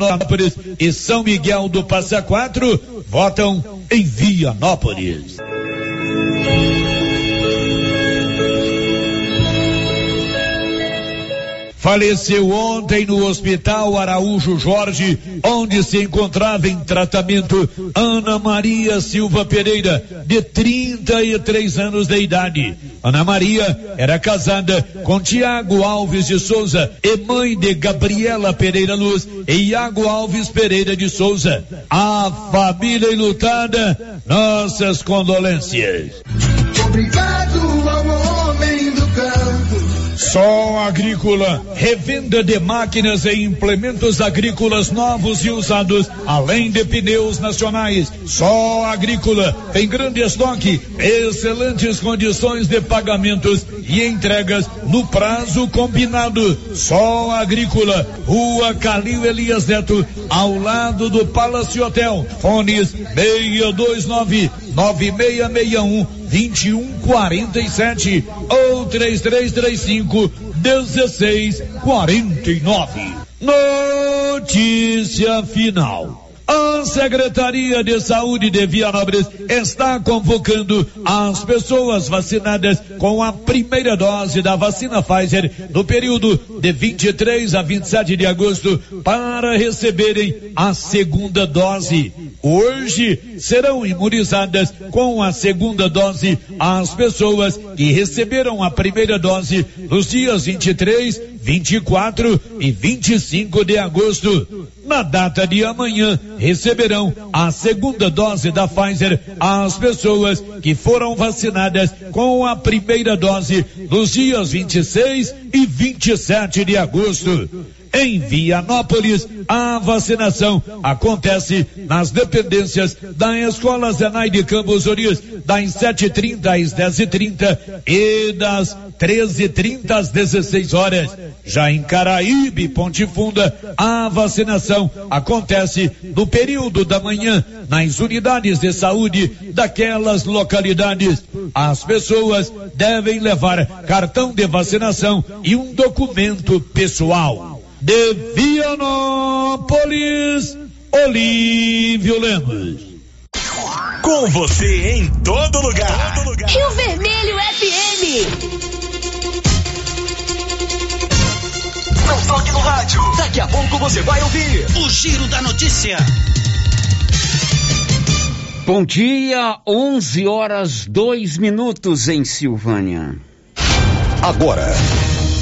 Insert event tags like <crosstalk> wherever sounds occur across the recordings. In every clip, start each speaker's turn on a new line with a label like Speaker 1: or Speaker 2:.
Speaker 1: Vianópolis e São Miguel do Passa Quatro votam em Vianópolis. faleceu ontem no Hospital Araújo Jorge, onde se encontrava em tratamento Ana Maria Silva Pereira, de 33 anos de idade. Ana Maria era casada com Tiago Alves de Souza e mãe de Gabriela Pereira Luz e Iago Alves Pereira de Souza. A família enlutada, nossas condolências. Obrigado Sol Agrícola, revenda de máquinas e implementos agrícolas novos e usados, além de pneus nacionais. Sol Agrícola tem grande estoque, excelentes condições de pagamentos e entregas no prazo combinado. Sol Agrícola, Rua Calil Elias Neto, ao lado do Palace Hotel. Fones 629 9661 2147 ou 3335 1649. Notícia final. A Secretaria de Saúde de Vianópolis está convocando as pessoas vacinadas com a primeira dose da vacina Pfizer no período de 23 a 27 de agosto para receberem a segunda dose. Hoje serão imunizadas com a segunda dose as pessoas que receberam a primeira dose nos dias 23, 24 e 25 de agosto. Na data de amanhã, receberão a segunda dose da Pfizer as pessoas que foram vacinadas com a primeira dose nos dias 26 e 27 de agosto. Em Vianópolis, a vacinação acontece nas dependências da Escola Zenai de Campos Orias, das 7h30 às 10h30 e das 13h30 às 16 horas. Já em Caraíbe, Ponte Funda, a vacinação acontece no período da manhã nas unidades de saúde daquelas localidades. As pessoas devem levar cartão de vacinação e um documento pessoal de Vianópolis, Olívio Lemos.
Speaker 2: Com você em todo lugar. todo lugar.
Speaker 3: Rio Vermelho FM.
Speaker 2: Não toque no rádio. Daqui a pouco você vai ouvir o Giro da Notícia.
Speaker 4: Bom dia, 11 horas 2 minutos em Silvânia.
Speaker 2: Agora.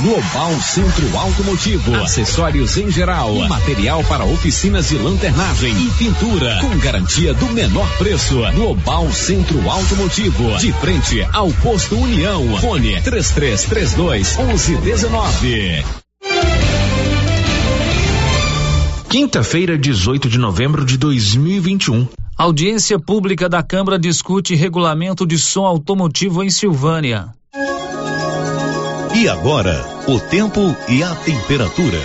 Speaker 5: Global Centro Automotivo, acessórios em geral, material para oficinas de lanternagem e pintura, com garantia do menor preço. Global Centro Automotivo, de frente ao posto União. Fone 3332 1119.
Speaker 6: Quinta-feira, 18 de novembro de 2021.
Speaker 7: Audiência pública da Câmara discute regulamento de som automotivo em Silvânia.
Speaker 2: E agora, o tempo e a temperatura.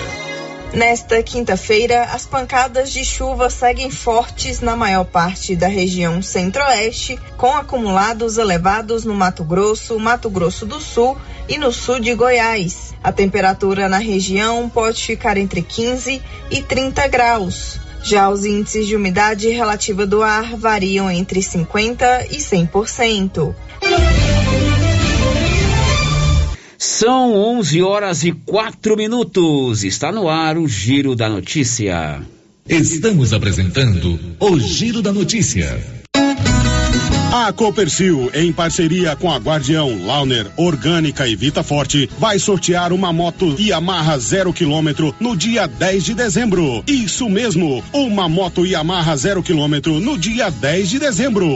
Speaker 8: Nesta quinta-feira, as pancadas de chuva seguem fortes na maior parte da região centro-oeste, com acumulados elevados no Mato Grosso, Mato Grosso do Sul e no sul de Goiás. A temperatura na região pode ficar entre 15 e 30 graus. Já os índices de umidade relativa do ar variam entre 50% e 100%.
Speaker 4: São 11 horas e 4 minutos. Está no ar o Giro da Notícia.
Speaker 2: Estamos apresentando o Giro da Notícia.
Speaker 9: A Copercil, em parceria com a Guardião, Launer, Orgânica e Vita Forte, vai sortear uma moto Yamaha zero quilômetro no dia 10 de dezembro. Isso mesmo, uma moto Yamaha zero quilômetro no dia 10 de dezembro.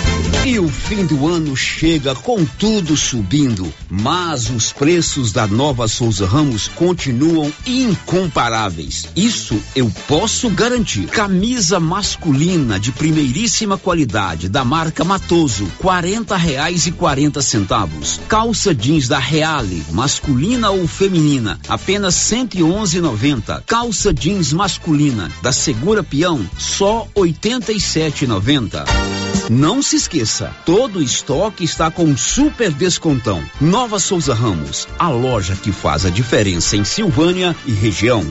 Speaker 4: E o fim do ano chega com tudo subindo, mas os preços da nova Souza Ramos continuam incomparáveis. Isso eu posso garantir. Camisa masculina de primeiríssima qualidade da marca Matoso, quarenta reais e quarenta centavos. Calça jeans da Reale, masculina ou feminina, apenas cento e onze noventa. Calça jeans masculina da Segura Peão, só oitenta e sete noventa. Não se esqueça, todo o estoque está com super descontão. Nova Souza Ramos, a loja que faz a diferença em Silvânia e região.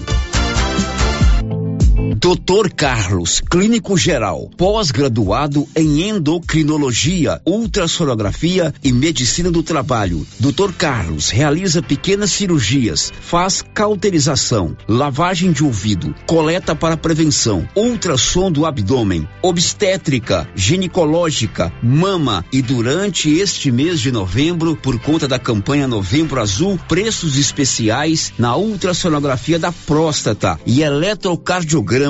Speaker 4: Doutor Carlos, clínico geral, pós-graduado em endocrinologia, ultrassonografia e medicina do trabalho. Doutor Carlos realiza pequenas cirurgias, faz cauterização, lavagem de ouvido, coleta para prevenção, ultrassom do abdômen, obstétrica, ginecológica, mama e durante este mês de novembro, por conta da campanha Novembro Azul, preços especiais na ultrassonografia da próstata e eletrocardiograma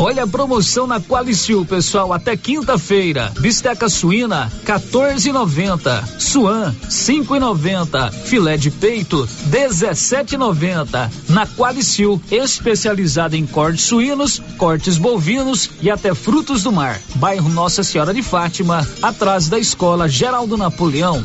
Speaker 7: Olha a promoção na Qualicil, pessoal, até quinta-feira. Bisteca suína, 14,90. Suan, 5,90. Filé de peito, 17,90. Na Qualicil, especializada em cortes suínos, cortes bovinos e até frutos do mar. Bairro Nossa Senhora de Fátima, atrás da Escola Geraldo Napoleão.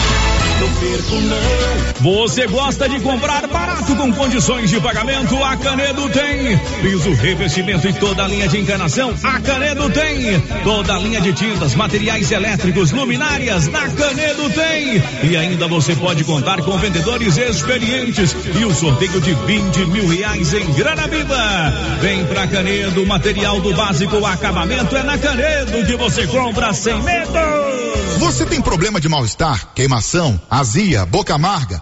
Speaker 10: Você gosta de comprar barato com condições de pagamento? A Canedo tem. Piso, revestimento e toda a linha de encanação? A Canedo tem. Toda a linha de tintas, materiais elétricos, luminárias? Na Canedo tem. E ainda você pode contar com vendedores experientes e o sorteio de 20 mil reais em grana viva. Vem pra Canedo, material do básico, acabamento é na Canedo que você compra sem medo.
Speaker 11: Você tem problema de mal-estar, queimação, azia, boca amarga,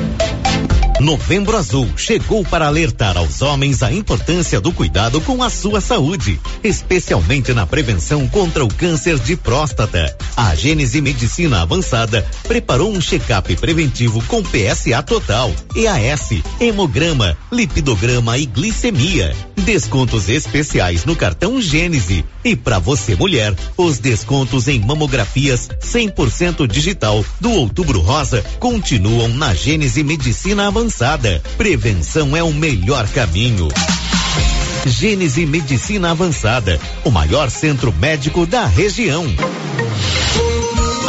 Speaker 12: Novembro Azul chegou para alertar aos homens a importância do cuidado com a sua saúde, especialmente na prevenção contra o câncer de próstata. A Gênese Medicina Avançada preparou um check-up preventivo com PSA total, EAS, hemograma, lipidograma e glicemia. Descontos especiais no cartão Gênese. E para você mulher, os descontos em mamografias 100% digital do Outubro Rosa continuam na Gênese Medicina Avançada avançada. Prevenção é o melhor caminho. Gênese Medicina Avançada, o maior centro médico da região.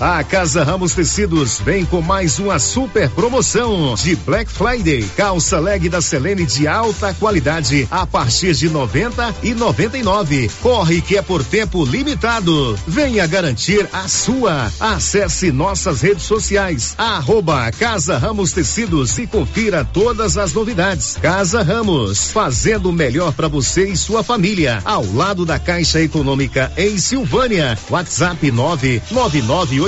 Speaker 13: A Casa Ramos Tecidos vem com mais uma super promoção de Black Friday. Calça leg da Selene de alta qualidade a partir de 90 e 99. Corre que é por tempo limitado. Venha garantir a sua. Acesse nossas redes sociais. Arroba Casa Ramos Tecidos e confira todas as novidades. Casa Ramos, fazendo o melhor para você e sua família. Ao lado da Caixa Econômica em Silvânia. WhatsApp 999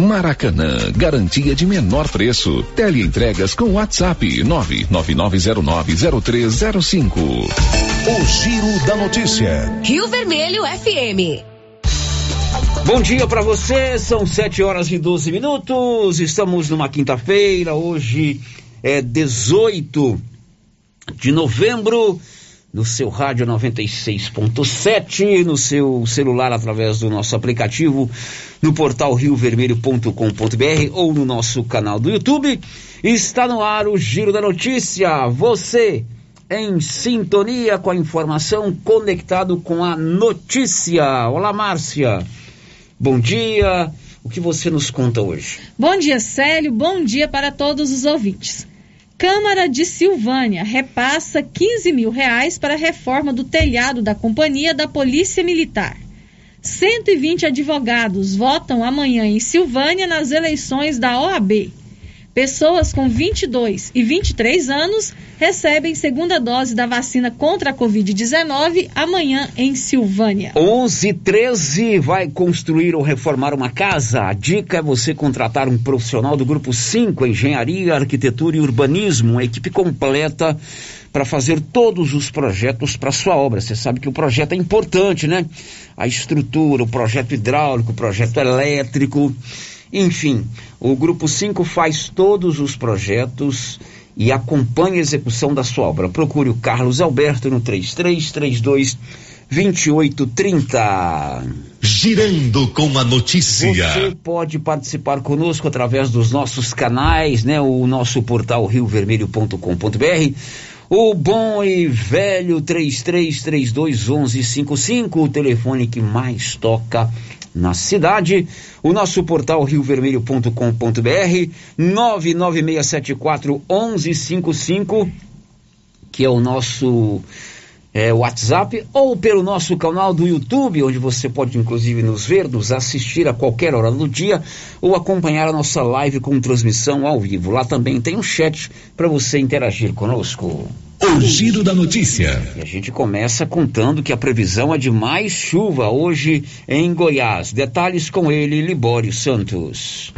Speaker 14: Maracanã, garantia de menor preço. Teleentregas com WhatsApp 999090305.
Speaker 2: O Giro da Notícia.
Speaker 3: Rio Vermelho FM.
Speaker 4: Bom dia para você, são 7 horas e 12 minutos. Estamos numa quinta-feira, hoje é 18 de novembro no seu rádio 96.7, no seu celular através do nosso aplicativo, no portal riovermelho.com.br ou no nosso canal do YouTube. Está no ar o Giro da Notícia. Você em sintonia com a informação, conectado com a notícia. Olá, Márcia. Bom dia. O que você nos conta hoje?
Speaker 15: Bom dia, Célio. Bom dia para todos os ouvintes. Câmara de Silvânia repassa 15 mil reais para a reforma do telhado da Companhia da Polícia Militar. 120 advogados votam amanhã em Silvânia nas eleições da OAB. Pessoas com 22 e 23 anos recebem segunda dose da vacina contra a Covid-19 amanhã em Silvânia.
Speaker 4: 1113 vai construir ou reformar uma casa. A dica é você contratar um profissional do grupo 5, Engenharia, Arquitetura e Urbanismo, uma equipe completa para fazer todos os projetos para sua obra. Você sabe que o projeto é importante, né? A estrutura, o projeto hidráulico, o projeto elétrico, enfim, o grupo 5 faz todos os projetos e acompanha a execução da sua obra. Procure o Carlos Alberto no 3332 2830.
Speaker 2: Girando com a notícia.
Speaker 4: Você pode participar conosco através dos nossos canais, né? O nosso portal riovermelho.com.br. O bom e velho 33321155, o telefone que mais toca na cidade. O nosso portal riovermelho.com.br 99674 1155, que é o nosso é, WhatsApp, ou pelo nosso canal do YouTube, onde você pode inclusive nos ver, nos assistir a qualquer hora do dia, ou acompanhar a nossa live com transmissão ao vivo. Lá também tem um chat para você interagir conosco.
Speaker 2: O
Speaker 16: giro da notícia.
Speaker 4: E a gente começa contando que a previsão é de mais chuva hoje em Goiás. Detalhes com ele, Libório Santos.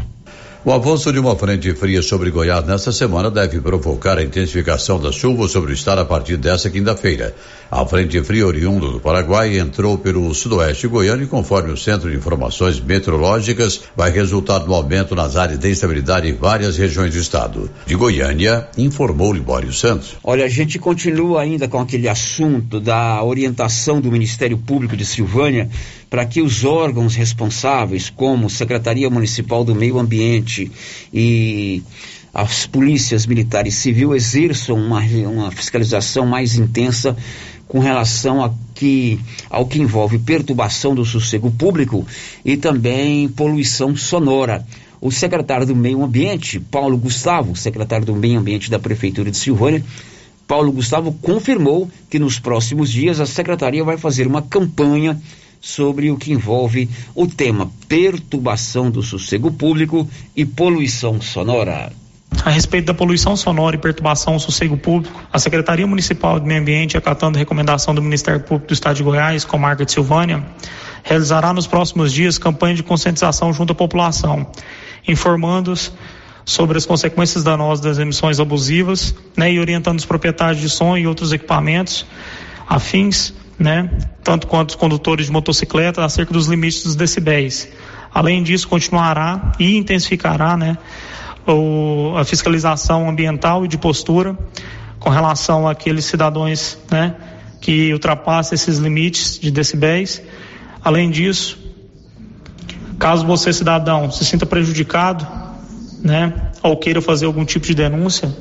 Speaker 17: O avanço de uma frente fria sobre Goiás nesta semana deve provocar a intensificação das chuvas sobre o estado a partir desta quinta-feira. A frente fria oriundo do Paraguai entrou pelo sudoeste goiano e, conforme o Centro de Informações Meteorológicas, vai resultar no aumento nas áreas de instabilidade em várias regiões do estado. De Goiânia, informou Libório Santos.
Speaker 4: Olha, a gente continua ainda com aquele assunto da orientação do Ministério Público de Silvânia para que os órgãos responsáveis, como Secretaria Municipal do Meio Ambiente e as polícias militares e civil, exerçam uma, uma fiscalização mais intensa com relação a que, ao que envolve perturbação do sossego público e também poluição sonora. O secretário do Meio Ambiente, Paulo Gustavo, secretário do Meio Ambiente da Prefeitura de Silvânia, Paulo Gustavo confirmou que nos próximos dias a secretaria vai fazer uma campanha sobre o que envolve o tema perturbação do sossego público e poluição sonora.
Speaker 18: A respeito da poluição sonora e perturbação ao sossego público, a Secretaria Municipal de Meio Ambiente, acatando recomendação do Ministério Público do Estado de Goiás, comarca de Silvânia, realizará nos próximos dias campanha de conscientização junto à população, informando-os sobre as consequências danosas das emissões abusivas né, e orientando os proprietários de som e outros equipamentos afins, né, tanto quanto os condutores de motocicleta, acerca dos limites dos decibéis. Além disso, continuará e intensificará né, o, a fiscalização ambiental e de postura com relação àqueles cidadãos né, que ultrapassam esses limites de decibéis. Além disso, caso você, cidadão, se sinta prejudicado né, ou queira fazer algum tipo de denúncia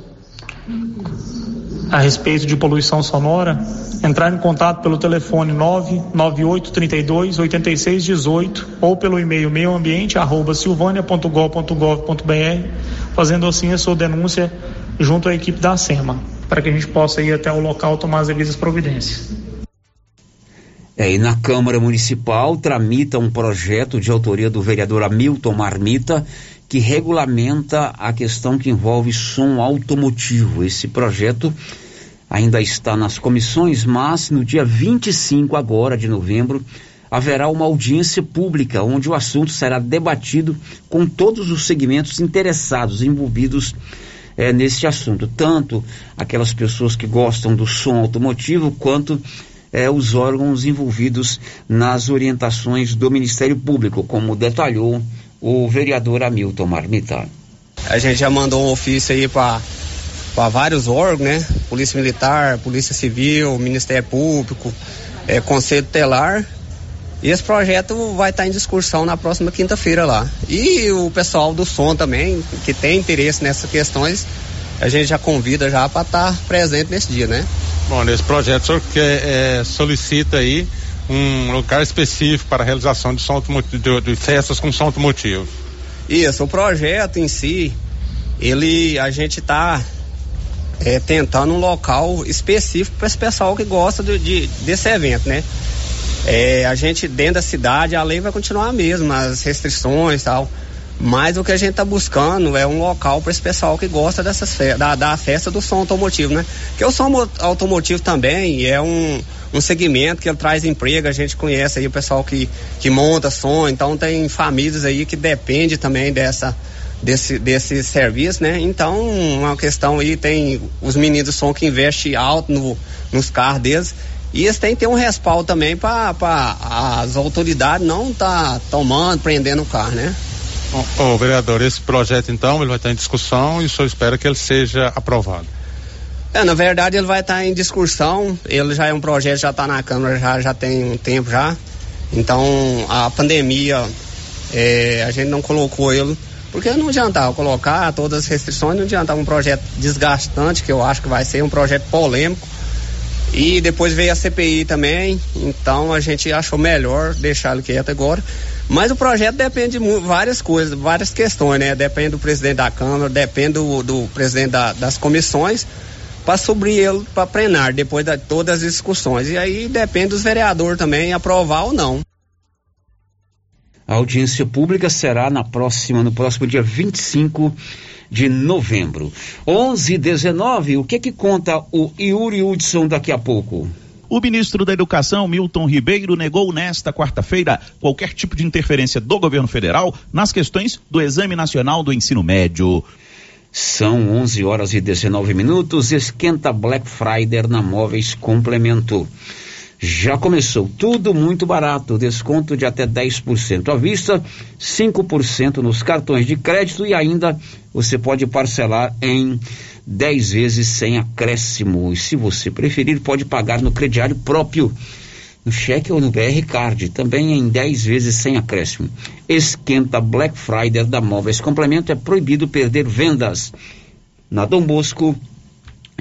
Speaker 18: a respeito de poluição sonora, entrar em contato pelo telefone 998 32 86 18 ou pelo e-mail meioambiente@silvania.gov.br, fazendo assim a sua denúncia junto à equipe da SEMA, para que a gente possa ir até o local tomar as devidas providências.
Speaker 4: É, e na Câmara Municipal tramita um projeto de autoria do vereador Hamilton Marmita que regulamenta a questão que envolve som automotivo. Esse projeto ainda está nas comissões, mas no dia 25 agora de novembro haverá uma audiência pública onde o assunto será debatido com todos os segmentos interessados envolvidos é, nesse assunto, tanto aquelas pessoas que gostam do som automotivo quanto é, os órgãos envolvidos nas orientações do Ministério Público, como detalhou o vereador Hamilton Marmita.
Speaker 19: A gente já mandou um ofício aí para vários órgãos, né? Polícia Militar, Polícia Civil, Ministério Público, é, Conselho Telar. E esse projeto vai estar em discussão na próxima quinta-feira lá. E o pessoal do som também, que tem interesse nessas questões, a gente já convida já para estar presente nesse dia, né?
Speaker 20: Bom, nesse projeto o senhor quer, é, solicita aí um lugar específico para a realização de, som de, de festas com som automotivo.
Speaker 19: Isso, o projeto em si, ele, a gente está é, tentando um local específico para esse pessoal que gosta de, de desse evento, né? É, a gente dentro da cidade, a lei vai continuar a mesma, as restrições e tal. Mas o que a gente está buscando é um local para esse pessoal que gosta dessas fe da, da festa do som automotivo, né? Porque o som automotivo também é um, um segmento que ele traz emprego, a gente conhece aí o pessoal que, que monta som, então tem famílias aí que depende também dessa desse, desse serviço, né? Então, uma questão aí tem os meninos do som que investem alto no, nos carros deles e eles têm que ter um respaldo também para as autoridades não tá tomando, prendendo o carro, né?
Speaker 20: Ô, vereador, esse projeto então ele vai estar em discussão e o senhor espera que ele seja aprovado?
Speaker 19: É, na verdade ele vai estar em discussão, ele já é um projeto, já está na Câmara, já, já tem um tempo já. Então a pandemia, é, a gente não colocou ele, porque não adiantava colocar todas as restrições, não adiantava um projeto desgastante, que eu acho que vai ser um projeto polêmico. E depois veio a CPI também, então a gente achou melhor deixar ele quieto agora. Mas o projeto depende de várias coisas, várias questões, né? Depende do presidente da Câmara, depende do, do presidente da, das comissões, para subir ele para plenário, depois de todas as discussões. E aí depende dos vereadores também aprovar ou não.
Speaker 4: A audiência pública será na próxima, no próximo dia 25 de novembro. 11 19 o que que conta o Yuri Hudson daqui a pouco?
Speaker 21: O ministro da Educação, Milton Ribeiro, negou nesta quarta-feira qualquer tipo de interferência do governo federal nas questões do Exame Nacional do Ensino Médio.
Speaker 4: São 11 horas e 19 minutos. Esquenta Black Friday na Móveis Complemento. Já começou tudo muito barato, desconto de até 10% à vista, 5% nos cartões de crédito e ainda você pode parcelar em 10 vezes sem acréscimo. E se você preferir, pode pagar no crediário próprio, no cheque ou no BR Card, também em 10 vezes sem acréscimo. Esquenta Black Friday da Móveis Complemento é proibido perder vendas. Na Dom Bosco,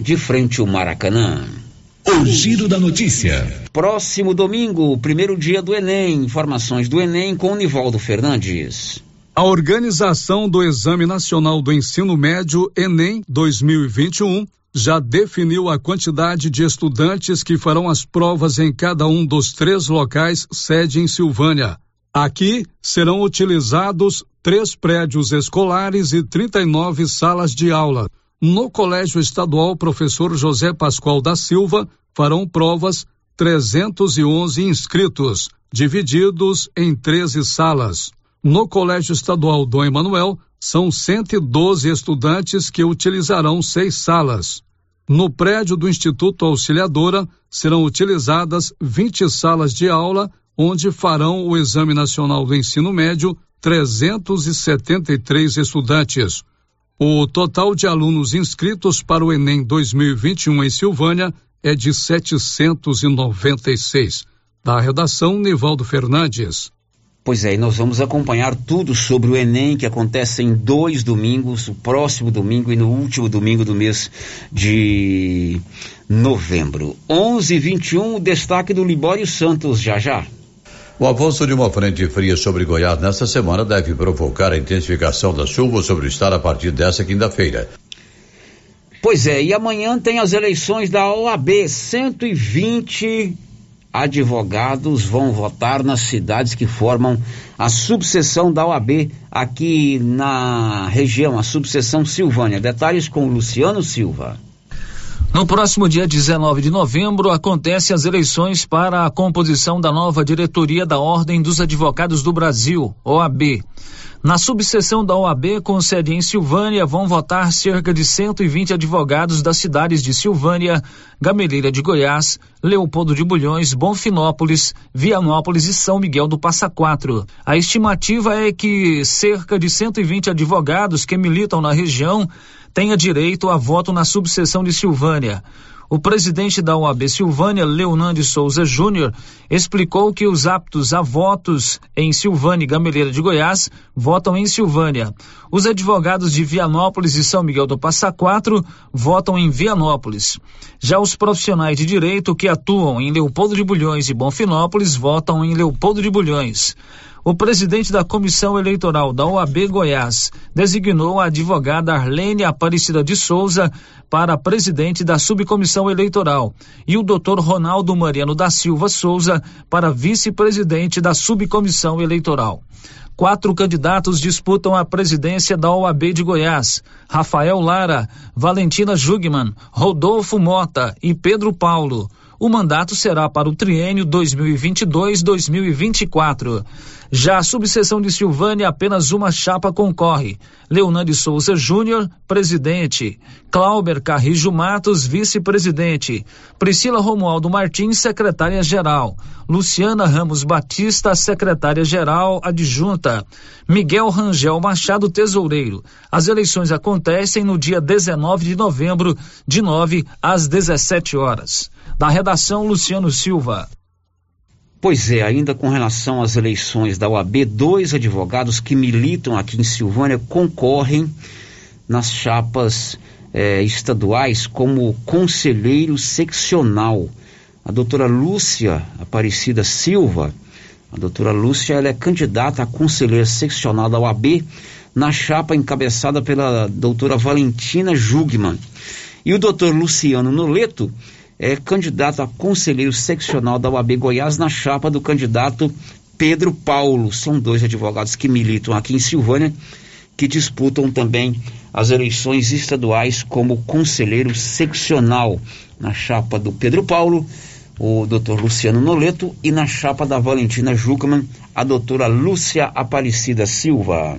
Speaker 4: de frente ao Maracanã.
Speaker 2: O giro da notícia.
Speaker 4: Próximo domingo, primeiro dia do Enem. Informações do Enem com Nivaldo Fernandes.
Speaker 22: A organização do Exame Nacional do Ensino Médio, Enem 2021, já definiu a quantidade de estudantes que farão as provas em cada um dos três locais sede em Silvânia. Aqui serão utilizados três prédios escolares e 39 salas de aula. No Colégio Estadual Professor José Pascoal da Silva farão provas 311 inscritos, divididos em 13 salas. No Colégio Estadual Dom Emanuel, são 112 estudantes que utilizarão seis salas. No prédio do Instituto Auxiliadora, serão utilizadas 20 salas de aula, onde farão o Exame Nacional do Ensino Médio 373 estudantes. O total de alunos inscritos para o Enem 2021 em Silvânia é de 796. Da redação, Nivaldo Fernandes.
Speaker 4: Pois é, e nós vamos acompanhar tudo sobre o Enem, que acontece em dois domingos, o próximo domingo e no último domingo do mês de novembro. 11 e 21 destaque do Libório Santos, já já.
Speaker 17: O avanço de uma frente fria sobre Goiás nesta semana deve provocar a intensificação da chuva sobre o estado a partir desta quinta-feira.
Speaker 4: Pois é, e amanhã tem as eleições da OAB, 120 advogados vão votar nas cidades que formam a subseção da OAB aqui na região, a subseção Silvânia. Detalhes com Luciano Silva.
Speaker 7: No próximo dia 19 de novembro, acontecem as eleições para a composição da nova diretoria da Ordem dos Advogados do Brasil, OAB. Na subseção da OAB, com sede em Silvânia, vão votar cerca de 120 advogados das cidades de Silvânia, Gameleira de Goiás, Leopoldo de Bulhões, Bonfinópolis, Vianópolis e São Miguel do Passa Quatro. A estimativa é que cerca de 120 advogados que militam na região tenha direito a voto na subseção de Silvânia. O presidente da OAB Silvânia, Leonando Souza Júnior, explicou que os aptos a votos em Silvânia e Gameleira de Goiás votam em Silvânia. Os advogados de Vianópolis e São Miguel do Passa Quatro votam em Vianópolis. Já os profissionais de direito que atuam em Leopoldo de Bulhões e Bonfinópolis votam em Leopoldo de Bulhões o presidente da Comissão Eleitoral da OAB Goiás designou a advogada Arlene Aparecida de Souza para presidente da subcomissão eleitoral e o doutor Ronaldo Mariano da Silva Souza para vice-presidente da subcomissão eleitoral. Quatro candidatos disputam a presidência da OAB de Goiás: Rafael Lara, Valentina Jugman, Rodolfo Mota e Pedro Paulo. O mandato será para o triênio 2022-2024. Já a subseção de Silvânia, apenas uma chapa concorre. Leonardo Souza Júnior, presidente. Clauber Carrijo Matos, vice-presidente. Priscila Romualdo Martins, secretária-geral. Luciana Ramos Batista, secretária-geral adjunta. Miguel Rangel Machado, tesoureiro. As eleições acontecem no dia 19 de novembro, de 9 às 17 horas. Da redação, Luciano Silva.
Speaker 4: Pois é, ainda com relação às eleições da OAB, dois advogados que militam aqui em Silvânia concorrem nas chapas eh, estaduais como conselheiro seccional. A doutora Lúcia Aparecida Silva, a doutora Lúcia, ela é candidata a conselheira seccional da OAB na chapa encabeçada pela doutora Valentina Jugman. E o doutor Luciano Noleto é candidato a conselheiro seccional da UAB Goiás na chapa do candidato Pedro Paulo. São dois advogados que militam aqui em Silvânia que disputam também as eleições estaduais como conselheiro seccional na chapa do Pedro Paulo, o doutor Luciano Noleto, e na chapa da Valentina Jucman, a doutora Lúcia Aparecida Silva.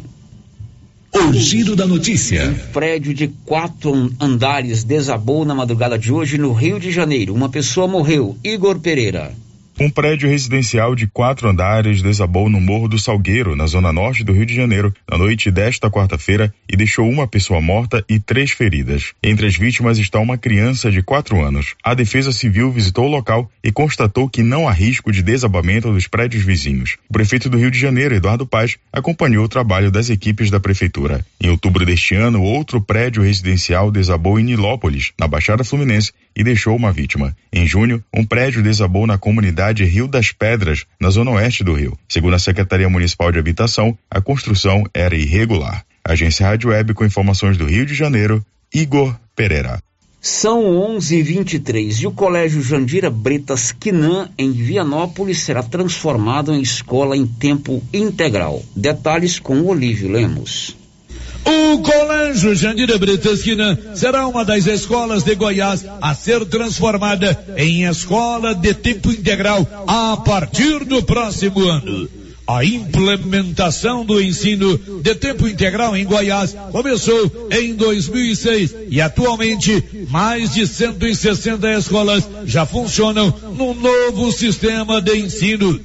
Speaker 2: O giro da notícia.
Speaker 4: Um prédio de quatro andares desabou na madrugada de hoje no Rio de Janeiro. Uma pessoa morreu. Igor Pereira.
Speaker 23: Um prédio residencial de quatro andares desabou no Morro do Salgueiro, na zona norte do Rio de Janeiro, na noite desta quarta-feira e deixou uma pessoa morta e três feridas. Entre as vítimas está uma criança de quatro anos. A Defesa Civil visitou o local e constatou que não há risco de desabamento dos prédios vizinhos. O prefeito do Rio de Janeiro, Eduardo Paz, acompanhou o trabalho das equipes da prefeitura. Em outubro deste ano, outro prédio residencial desabou em Nilópolis, na Baixada Fluminense, e deixou uma vítima. Em junho, um prédio desabou na comunidade Rio das Pedras, na zona oeste do Rio. Segundo a Secretaria Municipal de Habitação, a construção era irregular. Agência Rádio Web com informações do Rio de Janeiro, Igor Pereira.
Speaker 4: São 11:23 e o Colégio Jandira Bretas Quinan em Vianópolis será transformado em escola em tempo integral. Detalhes com Olívio Lemos.
Speaker 1: O Colégio Jandira Bretesquina será uma das escolas de Goiás a ser transformada em escola de tempo integral a partir do próximo ano. A implementação do ensino de tempo integral em Goiás começou em 2006 e atualmente mais de 160 escolas já funcionam no novo sistema de ensino.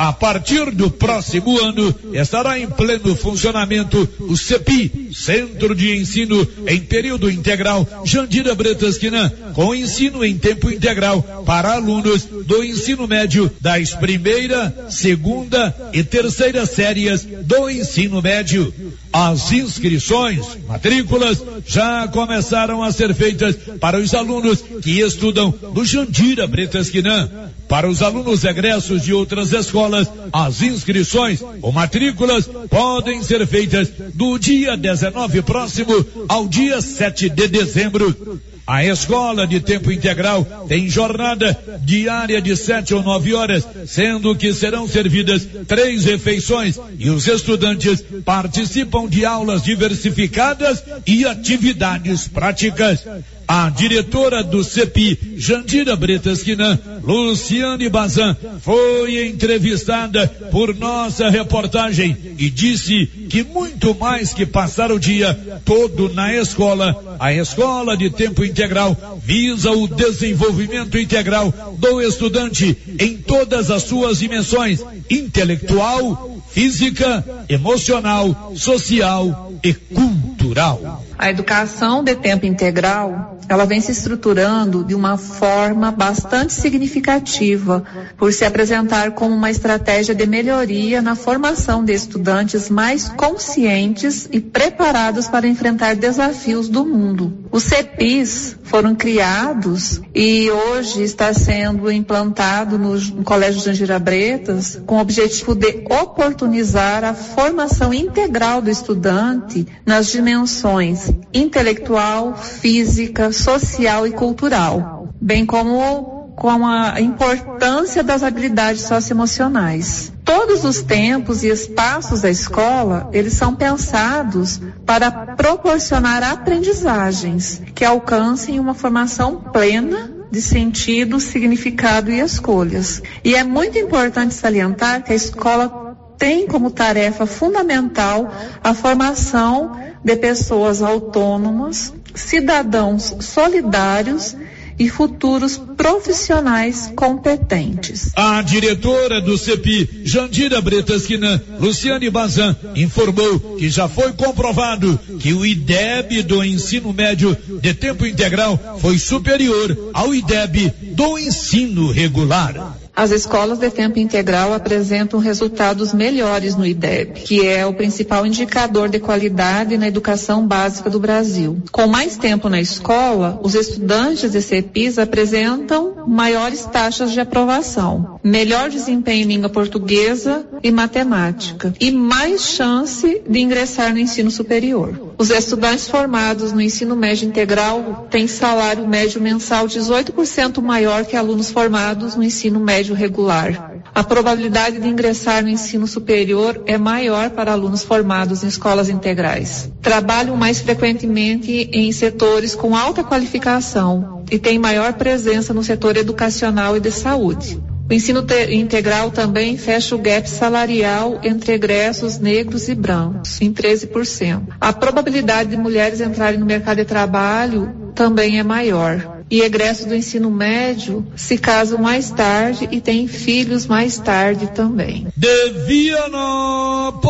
Speaker 1: A partir do próximo ano, estará em pleno funcionamento o CEPI, Centro de Ensino em Período Integral Jandira Bretasquina, com ensino em tempo integral para alunos do ensino médio das primeira, segunda e terceira séries do ensino médio. As inscrições, matrículas, já começaram a ser feitas para os alunos que estudam no Jandira Bretasquinã. Para os alunos egressos de outras escolas, as inscrições ou matrículas podem ser feitas do dia 19 próximo ao dia 7 de dezembro. A escola de tempo integral tem jornada diária de sete ou nove horas, sendo que serão servidas três refeições e os estudantes participam de aulas diversificadas e atividades práticas. A diretora do CEPI, Jandira Bretasquina, Luciane Bazan, foi entrevistada por nossa reportagem e disse que muito mais que passar o dia todo na escola, a escola de tempo integral visa o desenvolvimento integral do estudante em todas as suas dimensões, intelectual, física, emocional, social e cultural.
Speaker 24: A educação de tempo integral, ela vem se estruturando de uma forma bastante significativa, por se apresentar como uma estratégia de melhoria na formação de estudantes mais conscientes e preparados para enfrentar desafios do mundo. Os CEPIs foram criados e hoje está sendo implantado no, no Colégio Jandira Bretas com o objetivo de oportunizar a formação integral do estudante nas dimensões intelectual, física, social e cultural, bem como com a importância das habilidades socioemocionais. Todos os tempos e espaços da escola, eles são pensados para proporcionar aprendizagens que alcancem uma formação plena de sentido, significado e escolhas. E é muito importante salientar que a escola tem como tarefa fundamental a formação de pessoas autônomas, cidadãos solidários e futuros profissionais competentes.
Speaker 1: A diretora do CEPI, Jandira Bretasquina, Luciane Bazan, informou que já foi comprovado que o IDEB do ensino médio de tempo integral foi superior ao IDEB do ensino regular.
Speaker 24: As escolas de tempo integral apresentam resultados melhores no IDEB, que é o principal indicador de qualidade na educação básica do Brasil. Com mais tempo na escola, os estudantes de CEPIs apresentam maiores taxas de aprovação, melhor desempenho em língua portuguesa e matemática e mais chance de ingressar no ensino superior. Os estudantes formados no ensino médio integral têm salário médio mensal 18% maior que alunos formados no ensino médio regular. A probabilidade de ingressar no ensino superior é maior para alunos formados em escolas integrais. Trabalham mais frequentemente em setores com alta qualificação e têm maior presença no setor educacional e de saúde. O ensino integral também fecha o gap salarial entre egressos negros e brancos, em 13%. A probabilidade de mulheres entrarem no mercado de trabalho também é maior. E egressos do ensino médio se casam mais tarde e têm filhos mais tarde também.
Speaker 1: De Vianópolis,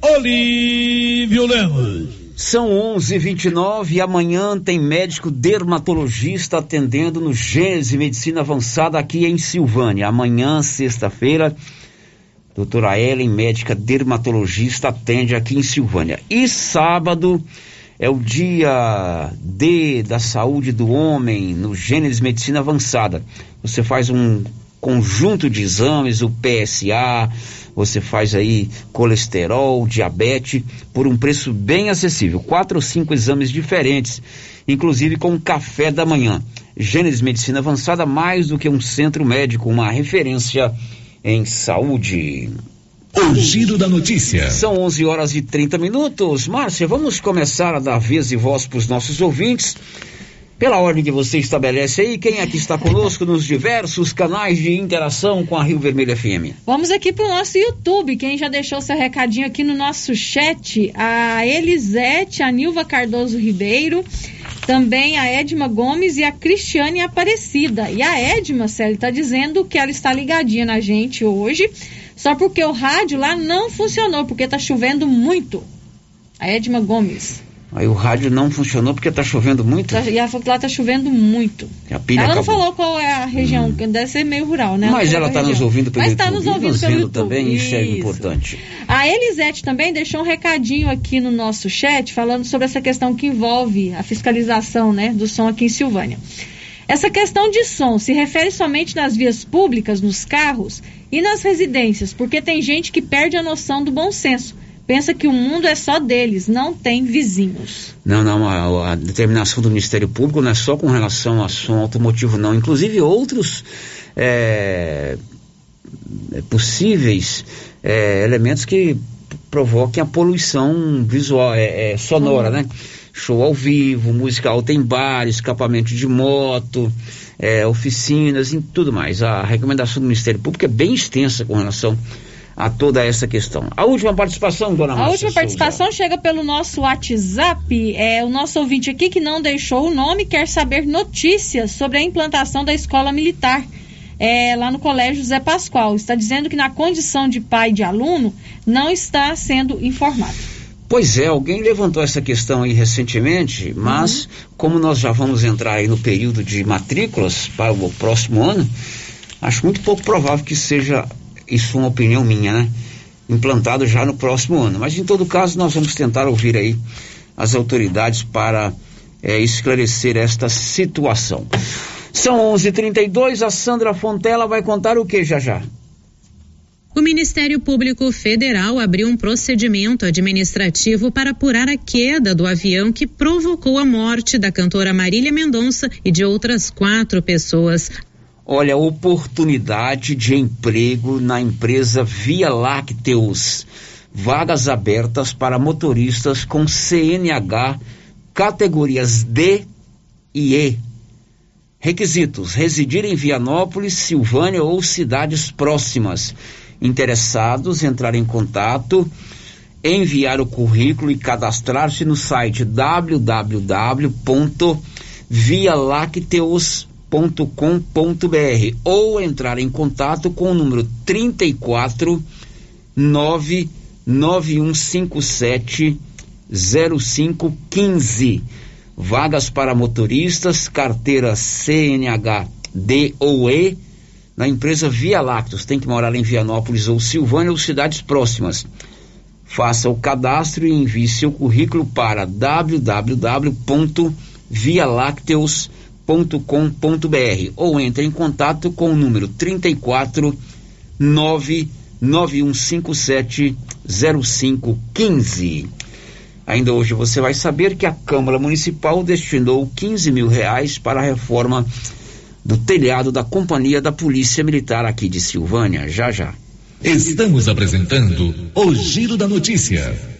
Speaker 1: Olívio Lemos.
Speaker 4: São 11:29 e amanhã tem médico dermatologista atendendo no Gênese Medicina Avançada aqui em Silvânia. Amanhã, sexta-feira, doutora Ellen, médica dermatologista, atende aqui em Silvânia. E sábado é o dia D da saúde do homem no Gênese Medicina Avançada. Você faz um conjunto de exames, o PSA, você faz aí colesterol, diabetes, por um preço bem acessível. Quatro ou cinco exames diferentes, inclusive com café da manhã. Gênesis Medicina Avançada, mais do que um centro médico, uma referência em saúde.
Speaker 2: O giro da notícia.
Speaker 4: São 11 horas e 30 minutos. Márcia, vamos começar a dar vez e voz para os nossos ouvintes pela ordem que você estabelece aí, quem aqui está conosco nos diversos canais de interação com a Rio Vermelho FM?
Speaker 15: Vamos aqui para o nosso YouTube. Quem já deixou seu recadinho aqui no nosso chat? A Elisete, a Nilva Cardoso Ribeiro, também a Edma Gomes e a Cristiane Aparecida. E a Edma, Célio, está dizendo que ela está ligadinha na gente hoje, só porque o rádio lá não funcionou, porque está chovendo muito. A Edma Gomes.
Speaker 4: Aí o rádio não funcionou porque tá chovendo muito?
Speaker 15: Tá, e ela falou que lá tá chovendo muito. Ela
Speaker 4: acabou.
Speaker 15: não falou qual é a região, hum. deve ser meio rural, né?
Speaker 4: Mas ela está nos ouvindo pelo
Speaker 15: Mas está nos ouvindo pelo YouTube.
Speaker 4: também, isso é
Speaker 15: Isso.
Speaker 4: importante.
Speaker 15: A Elisete também deixou um recadinho aqui no nosso chat falando sobre essa questão que envolve a fiscalização né, do som aqui em Silvânia. Essa questão de som se refere somente nas vias públicas, nos carros e nas residências, porque tem gente que perde a noção do bom senso. Pensa que o mundo é só deles, não tem vizinhos.
Speaker 4: Não, não, a, a determinação do Ministério Público não é só com relação a som automotivo, não. Inclusive outros é, é, possíveis é, elementos que provoquem a poluição visual, é, é, sonora, né? Show ao vivo, música alta em bar, escapamento de moto, é, oficinas e tudo mais. A recomendação do Ministério Público é bem extensa com relação a toda essa questão. A última participação, dona
Speaker 15: A
Speaker 4: Márcia
Speaker 15: última
Speaker 4: Souza.
Speaker 15: participação chega pelo nosso WhatsApp. É o nosso ouvinte aqui que não deixou o nome quer saber notícias sobre a implantação da escola militar é, lá no Colégio José Pascoal. Está dizendo que na condição de pai de aluno não está sendo informado.
Speaker 4: Pois é, alguém levantou essa questão aí recentemente, mas como nós já vamos entrar aí no período de matrículas para o próximo ano, acho muito pouco provável que seja isso uma opinião minha, né? Implantado já no próximo ano. Mas em todo caso, nós vamos tentar ouvir aí as autoridades para eh, esclarecer esta situação. São 11:32. A Sandra Fontela vai contar o que já já.
Speaker 25: O Ministério Público Federal abriu um procedimento administrativo para apurar a queda do avião que provocou a morte da cantora Marília Mendonça e de outras quatro pessoas.
Speaker 4: Olha, oportunidade de emprego na empresa Via Lácteos. Vagas abertas para motoristas com CNH categorias D e E. Requisitos: residir em Vianópolis, Silvânia ou cidades próximas. Interessados, entrar em contato, enviar o currículo e cadastrar-se no site www.vialacteos.com.br ou entrar em contato com o número 34 99157 0515. Vagas para motoristas, carteira CNH D ou E na empresa Via Lactos. Tem que morar em Vianópolis ou Silvânia ou cidades próximas. Faça o cadastro e envie seu currículo para www.vialacteus.com.br ou entre em contato com o número 34 99157 0515. Ainda hoje você vai saber que a Câmara Municipal destinou 15 mil reais para a reforma do telhado da Companhia da Polícia Militar aqui de Silvânia. Já já.
Speaker 2: Estamos apresentando o Giro da Notícia.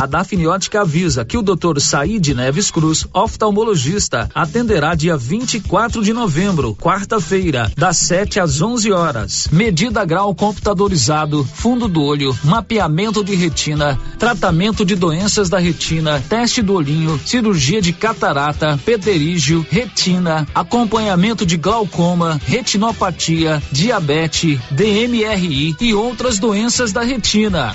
Speaker 7: A Dafniótica avisa que o Dr. Said Neves Cruz, oftalmologista, atenderá dia 24 de novembro, quarta-feira, das 7 às 11 horas. Medida grau computadorizado, fundo do olho, mapeamento de retina, tratamento de doenças da retina, teste do olhinho, cirurgia de catarata, pterígio, retina, acompanhamento de glaucoma, retinopatia, diabetes, DMRI e outras doenças da retina.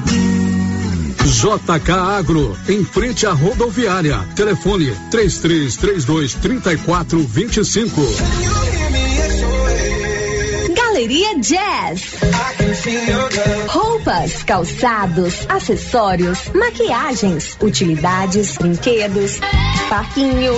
Speaker 22: JK Agro, em frente à rodoviária. Telefone 3332 3425.
Speaker 3: Galeria Jazz. Roupas, calçados, acessórios, maquiagens, utilidades, brinquedos, parquinho.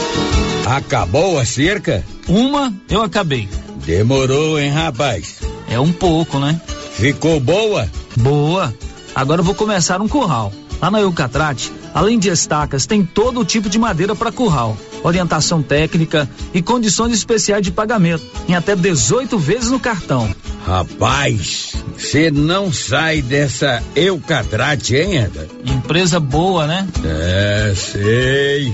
Speaker 26: Acabou a cerca?
Speaker 7: Uma eu acabei.
Speaker 26: Demorou, hein, rapaz?
Speaker 7: É um pouco, né?
Speaker 26: Ficou boa?
Speaker 7: Boa. Agora eu vou começar um curral. Lá na Eucatrate, além de estacas, tem todo tipo de madeira para curral, orientação técnica e condições especiais de pagamento, em até 18 vezes no cartão.
Speaker 26: Rapaz, você não sai dessa Eucatrate, hein, Eda?
Speaker 7: Empresa boa, né?
Speaker 26: É, sei.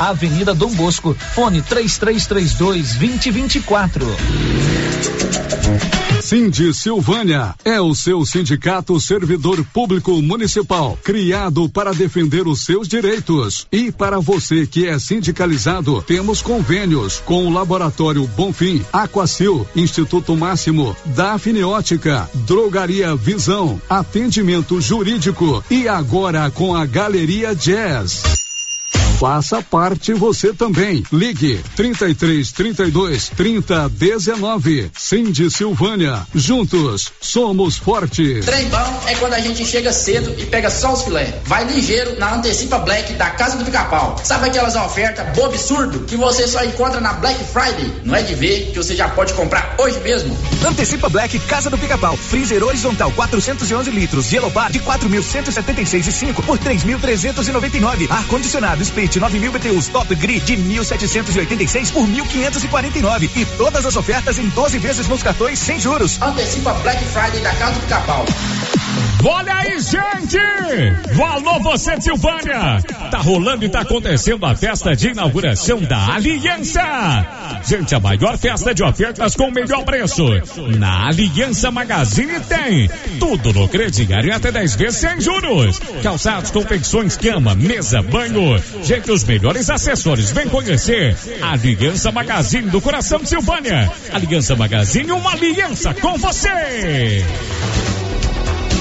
Speaker 7: Avenida Dom Bosco, fone 3332 2024.
Speaker 22: Cindy Silvânia é o seu sindicato servidor público municipal, criado para defender os seus direitos. E para você que é sindicalizado, temos convênios com o Laboratório Bonfim, Aquacil, Instituto Máximo, Dafniótica, Drogaria Visão, Atendimento Jurídico e agora com a Galeria Jazz. Faça parte você também. Ligue 33 32 30 19. Cindy Silvânia. Juntos somos fortes.
Speaker 27: Trem bom é quando a gente chega cedo e pega só os filé. Vai ligeiro na Antecipa Black da Casa do Pica-Pau. Sabe aquelas ofertas bobo absurdo que você só encontra na Black Friday? Não é de ver que você já pode comprar hoje mesmo.
Speaker 28: Antecipa Black Casa do Pica-Pau. Freezer horizontal 411 litros. Yellow Bar de 4.176,5 por 3.399. Ar condicionado Split 9000 BTUs Top Grid de 1.786 por 1.549 e todas as ofertas em 12 vezes nos cartões sem juros.
Speaker 27: Antecipa Black Friday da Casa do Pica-Pau.
Speaker 29: Olha aí, gente! Alô, você, Silvânia! Tá rolando e tá acontecendo a festa de inauguração da Aliança! Gente, a maior festa de ofertas com o melhor preço. Na Aliança Magazine tem tudo no crediário até 10 vezes sem juros. Calçados, confecções, cama, mesa, banho. Gente, os melhores acessórios. Vem conhecer a Aliança Magazine do coração Silvânia. Aliança Magazine, uma aliança com você!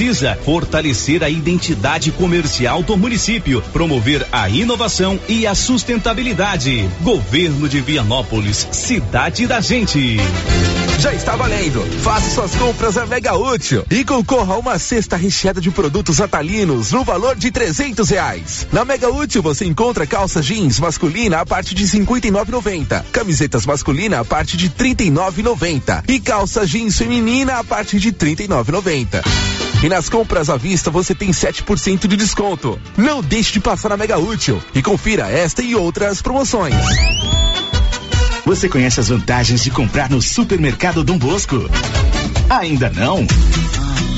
Speaker 10: precisa fortalecer a identidade comercial do município, promover a inovação e a sustentabilidade. Governo de Vianópolis, cidade da gente.
Speaker 30: Já está valendo. Faça suas compras a Mega Útil e concorra a uma cesta recheada de produtos atalinos no valor de trezentos reais. Na Mega Útil você encontra calça jeans masculina a partir de cinquenta e nove noventa, camisetas masculina a partir de nove noventa e calça jeans feminina a partir de trinta e nove noventa. E nas compras à vista você tem 7% de desconto. Não deixe de passar na Mega Útil e confira esta e outras promoções.
Speaker 10: Você conhece as vantagens de comprar no Supermercado Dom Bosco? Ainda não?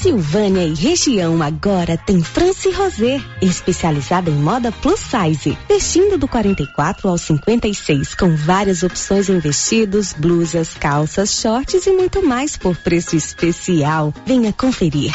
Speaker 31: Silvânia e região agora tem France Rosé, especializada em moda plus size, vestindo do 44 ao 56, com várias opções em vestidos, blusas, calças, shorts e muito mais por preço especial. Venha conferir.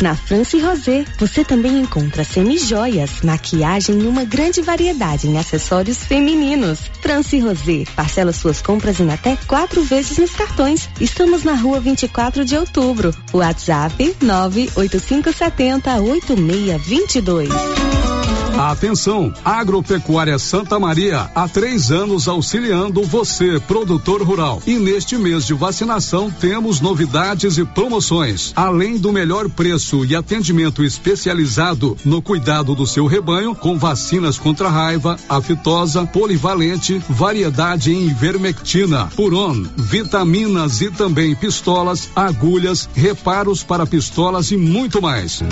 Speaker 31: Na France Rosé, você também encontra semi-joias, maquiagem e uma grande variedade em acessórios femininos. France Rosé, parcela suas compras em até quatro vezes nos cartões. Estamos na rua 24 de outubro. WhatsApp 98570 8622.
Speaker 22: Atenção, Agropecuária Santa Maria, há três anos auxiliando você, produtor rural. E neste mês de vacinação temos novidades e promoções. Além do melhor preço e atendimento especializado no cuidado do seu rebanho, com vacinas contra raiva, aftosa, polivalente, variedade em ivermectina, puron, vitaminas e também pistolas, agulhas, reparos para pistolas e muito mais.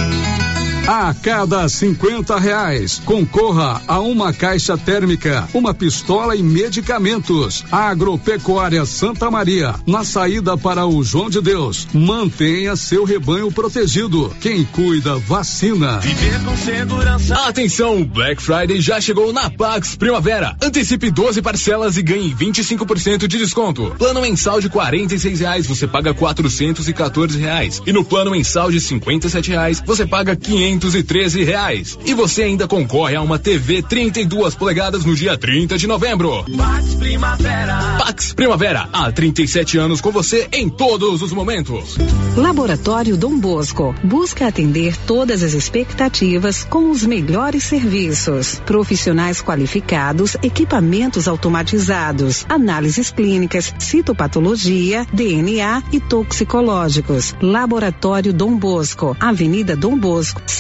Speaker 22: A cada 50 reais, concorra a uma caixa térmica, uma pistola e medicamentos. Agropecuária Santa Maria, na saída para o João de Deus. Mantenha seu rebanho protegido. Quem cuida, vacina.
Speaker 32: Viver com segurança. Atenção, Black Friday já chegou na Pax Primavera. Antecipe 12 parcelas e ganhe 25% de desconto. Plano mensal de 46 reais, você paga 414 reais. E no plano mensal de 57 reais, você paga 513 reais. E você ainda concorre a uma TV 32 polegadas no dia 30 de novembro. Pax Primavera. Pax Primavera, há 37 anos com você em todos os momentos.
Speaker 33: Laboratório Dom Bosco busca atender todas as expectativas com os melhores serviços. Profissionais qualificados, equipamentos automatizados, análises clínicas, citopatologia, DNA e toxicológicos. Laboratório Dom Bosco, Avenida Dom Bosco,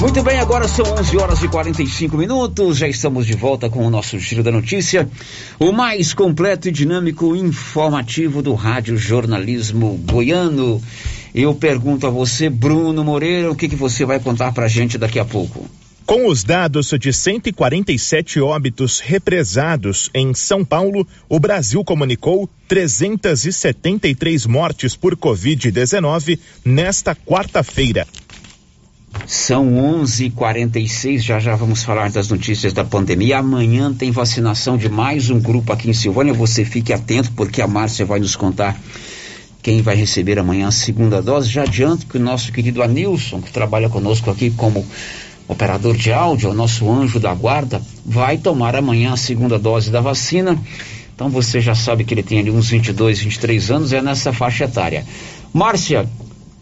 Speaker 4: Muito bem, agora são 11 horas e 45 minutos. Já estamos de volta com o nosso Giro da Notícia, o mais completo e dinâmico informativo do Rádio Jornalismo Goiano. Eu pergunto a você, Bruno Moreira, o que, que você vai contar pra gente daqui a pouco?
Speaker 34: Com os dados de 147 óbitos represados em São Paulo, o Brasil comunicou 373 mortes por Covid-19 nesta quarta-feira.
Speaker 4: São 11:46. Já já vamos falar das notícias da pandemia. Amanhã tem vacinação de mais um grupo aqui em Silvânia. Você fique atento porque a Márcia vai nos contar quem vai receber amanhã a segunda dose. Já adianto que o nosso querido Anilson, que trabalha conosco aqui como operador de áudio, o nosso anjo da guarda, vai tomar amanhã a segunda dose da vacina. Então você já sabe que ele tem ali uns 22, 23 anos, é nessa faixa etária. Márcia,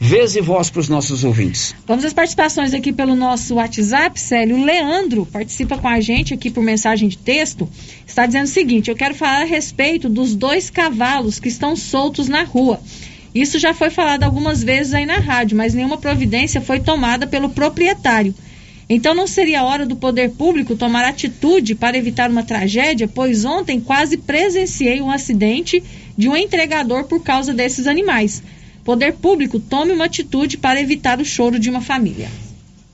Speaker 4: vez e voz para os nossos ouvintes.
Speaker 15: Vamos às participações aqui pelo nosso WhatsApp, Célio. Leandro participa com a gente aqui por mensagem de texto. Está dizendo o seguinte: eu quero falar a respeito dos dois cavalos que estão soltos na rua. Isso já foi falado algumas vezes aí na rádio, mas nenhuma providência foi tomada pelo proprietário. Então não seria hora do poder público tomar atitude para evitar uma tragédia, pois ontem quase presenciei um acidente de um entregador por causa desses animais. Poder público tome uma atitude para evitar o choro de uma família.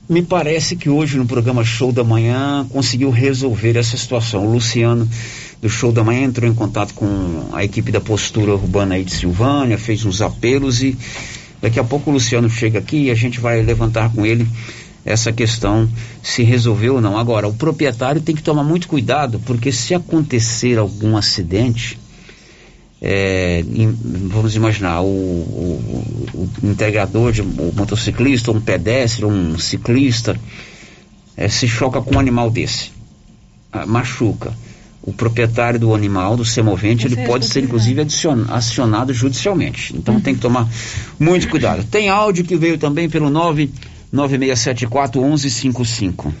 Speaker 4: Me parece que hoje no programa Show da Manhã conseguiu resolver essa situação. O Luciano do Show da Manhã entrou em contato com a equipe da postura urbana aí de Silvânia, fez uns apelos e daqui a pouco o Luciano chega aqui e a gente vai levantar com ele essa questão se resolveu ou não. Agora, o proprietário tem que tomar muito cuidado, porque se acontecer algum acidente, é, em, vamos imaginar, o, o, o integrador, de, o motociclista, um pedestre, um ciclista, é, se choca com um animal desse, ah, machuca. O proprietário do animal, do semovente, ele pode ser inclusive acionado judicialmente. Então uhum. tem que tomar muito cuidado. Tem áudio que veio também pelo 9 9674 1155.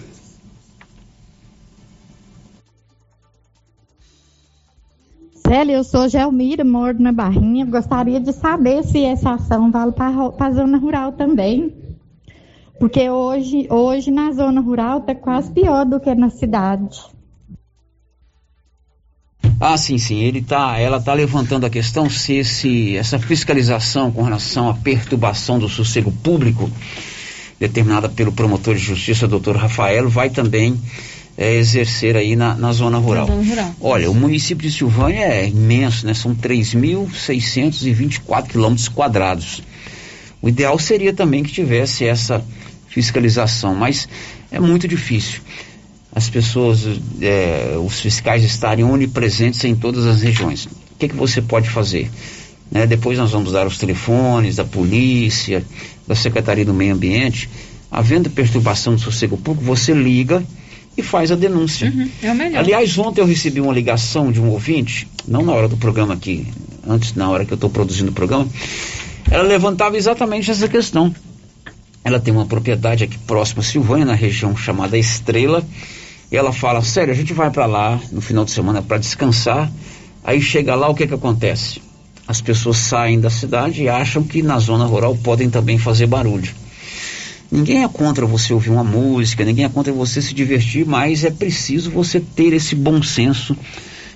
Speaker 35: Célia, eu sou Gelmira, moro na Barrinha. Gostaria de saber se essa ação vale para a zona rural também. Porque hoje, hoje na zona rural está quase pior do que na cidade.
Speaker 4: Ah, sim, sim. Ele tá, ela está levantando a questão se esse, essa fiscalização com relação à perturbação do sossego público determinada pelo promotor de justiça, doutor Rafael, vai também é, exercer aí na, na zona rural. Na zona rural. Olha, o município de Silvânia é imenso, né? São 3.624 quilômetros quadrados. O ideal seria também que tivesse essa fiscalização, mas é muito difícil. As pessoas, é, os fiscais estarem onipresentes em todas as regiões. O que, que você pode fazer? Né? Depois nós vamos dar os telefones da polícia, da Secretaria do Meio Ambiente. Havendo perturbação do sossego público, você liga e faz a denúncia.
Speaker 15: Uhum, é o melhor.
Speaker 4: Aliás, ontem eu recebi uma ligação de um ouvinte, não na hora do programa aqui, antes, na hora que eu estou produzindo o programa, ela levantava exatamente essa questão. Ela tem uma propriedade aqui próxima a Silvânia, na região chamada Estrela, E ela fala: sério, a gente vai para lá no final de semana para descansar. Aí chega lá, o que que acontece? As pessoas saem da cidade e acham que na zona rural podem também fazer barulho. Ninguém é contra você ouvir uma música, ninguém é contra você se divertir, mas é preciso você ter esse bom senso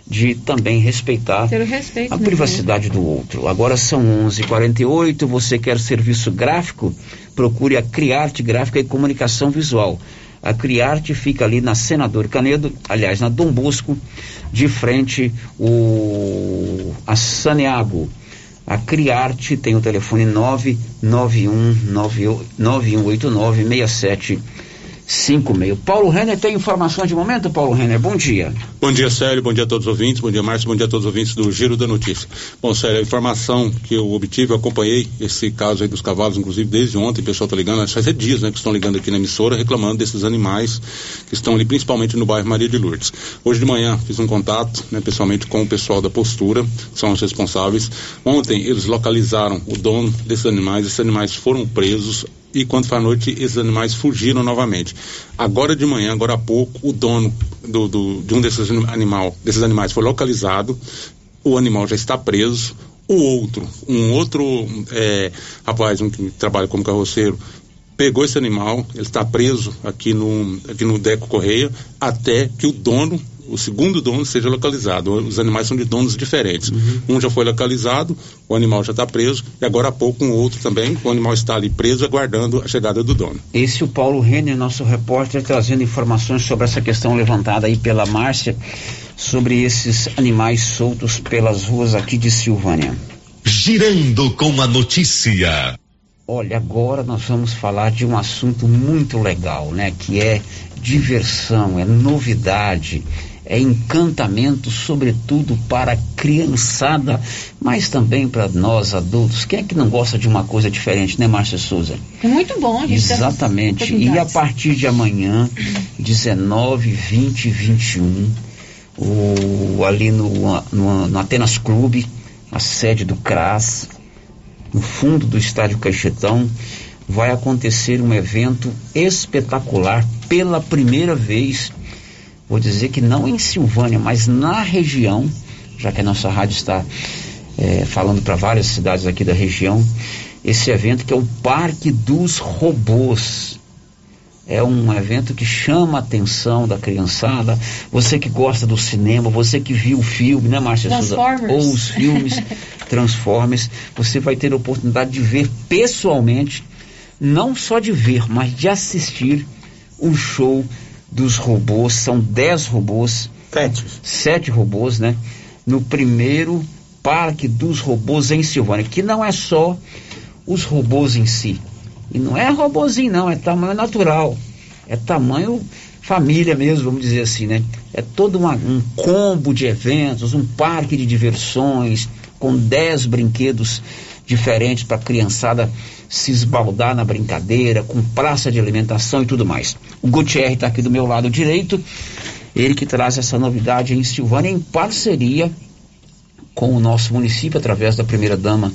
Speaker 4: de também respeitar
Speaker 15: respeito,
Speaker 4: a
Speaker 15: né?
Speaker 4: privacidade do outro. Agora são 11:48. Você quer serviço gráfico? Procure a Criarte Gráfica e Comunicação Visual. A Criarte fica ali na Senador Canedo, aliás, na Dom Bosco, de frente o a Saneago. A Criarte tem o telefone 99189 Paulo Renner tem informações de momento, Paulo Renner? Bom dia.
Speaker 36: Bom dia, Célio. Bom dia a todos os ouvintes. Bom dia, Márcio. Bom dia a todos os ouvintes do Giro da Notícia. Bom, Célio, a informação que eu obtive, eu acompanhei esse caso aí dos cavalos, inclusive desde ontem, o pessoal está ligando, faz dias, né, que estão ligando aqui na emissora, reclamando desses animais que estão ali, principalmente no bairro Maria de Lourdes. Hoje de manhã fiz um contato, né, pessoalmente com o pessoal da postura, são os responsáveis. Ontem eles localizaram o dono desses animais, esses animais foram presos, e quando foi à noite, esses animais fugiram novamente. Agora de manhã, agora há pouco, o dono do, do, de um desses, animal, desses animais foi localizado, o animal já está preso, o outro, um outro é, rapaz, um que trabalha como carroceiro, pegou esse animal, ele está preso aqui no, aqui no Deco Correia, até que o dono o segundo dono seja localizado. Os animais são de donos diferentes. Uhum. Um já foi localizado, o animal já está preso, e agora há pouco um outro também, o animal está ali preso, aguardando a chegada do dono.
Speaker 4: Esse é o Paulo Renner, nosso repórter, trazendo informações sobre essa questão levantada aí pela Márcia, sobre esses animais soltos pelas ruas aqui de Silvânia.
Speaker 37: Girando com a notícia.
Speaker 4: Olha, agora nós vamos falar de um assunto muito legal, né? Que é diversão, é novidade, é encantamento, sobretudo para a criançada, mas também para nós adultos. Quem é que não gosta de uma coisa diferente, né, Márcia Souza?
Speaker 15: É muito bom, gente
Speaker 4: Exatamente. E a partir de amanhã, 19, 20 e 21, o, ali no, no, no Atenas Clube, a sede do CRAS, no fundo do estádio Caixetão, vai acontecer um evento espetacular pela primeira vez. Vou dizer que não em Silvânia, mas na região, já que a nossa rádio está é, falando para várias cidades aqui da região, esse evento que é o Parque dos Robôs. É um evento que chama a atenção da criançada. Você que gosta do cinema, você que viu o filme, né, Márcia Souza? Ou os filmes <laughs> Transformers, você vai ter a oportunidade de ver pessoalmente, não só de ver, mas de assistir o show dos robôs. São dez robôs.
Speaker 36: Sete.
Speaker 4: Sete robôs, né? No primeiro Parque dos Robôs em Silvânia, que não é só os robôs em si. E não é robozinho, não, é tamanho natural. É tamanho família mesmo, vamos dizer assim, né? É todo uma, um combo de eventos, um parque de diversões, com 10 brinquedos diferentes para a criançada se esbaldar na brincadeira, com praça de alimentação e tudo mais. O Gutierre está aqui do meu lado direito, ele que traz essa novidade em Silvânia em parceria com o nosso município, através da primeira dama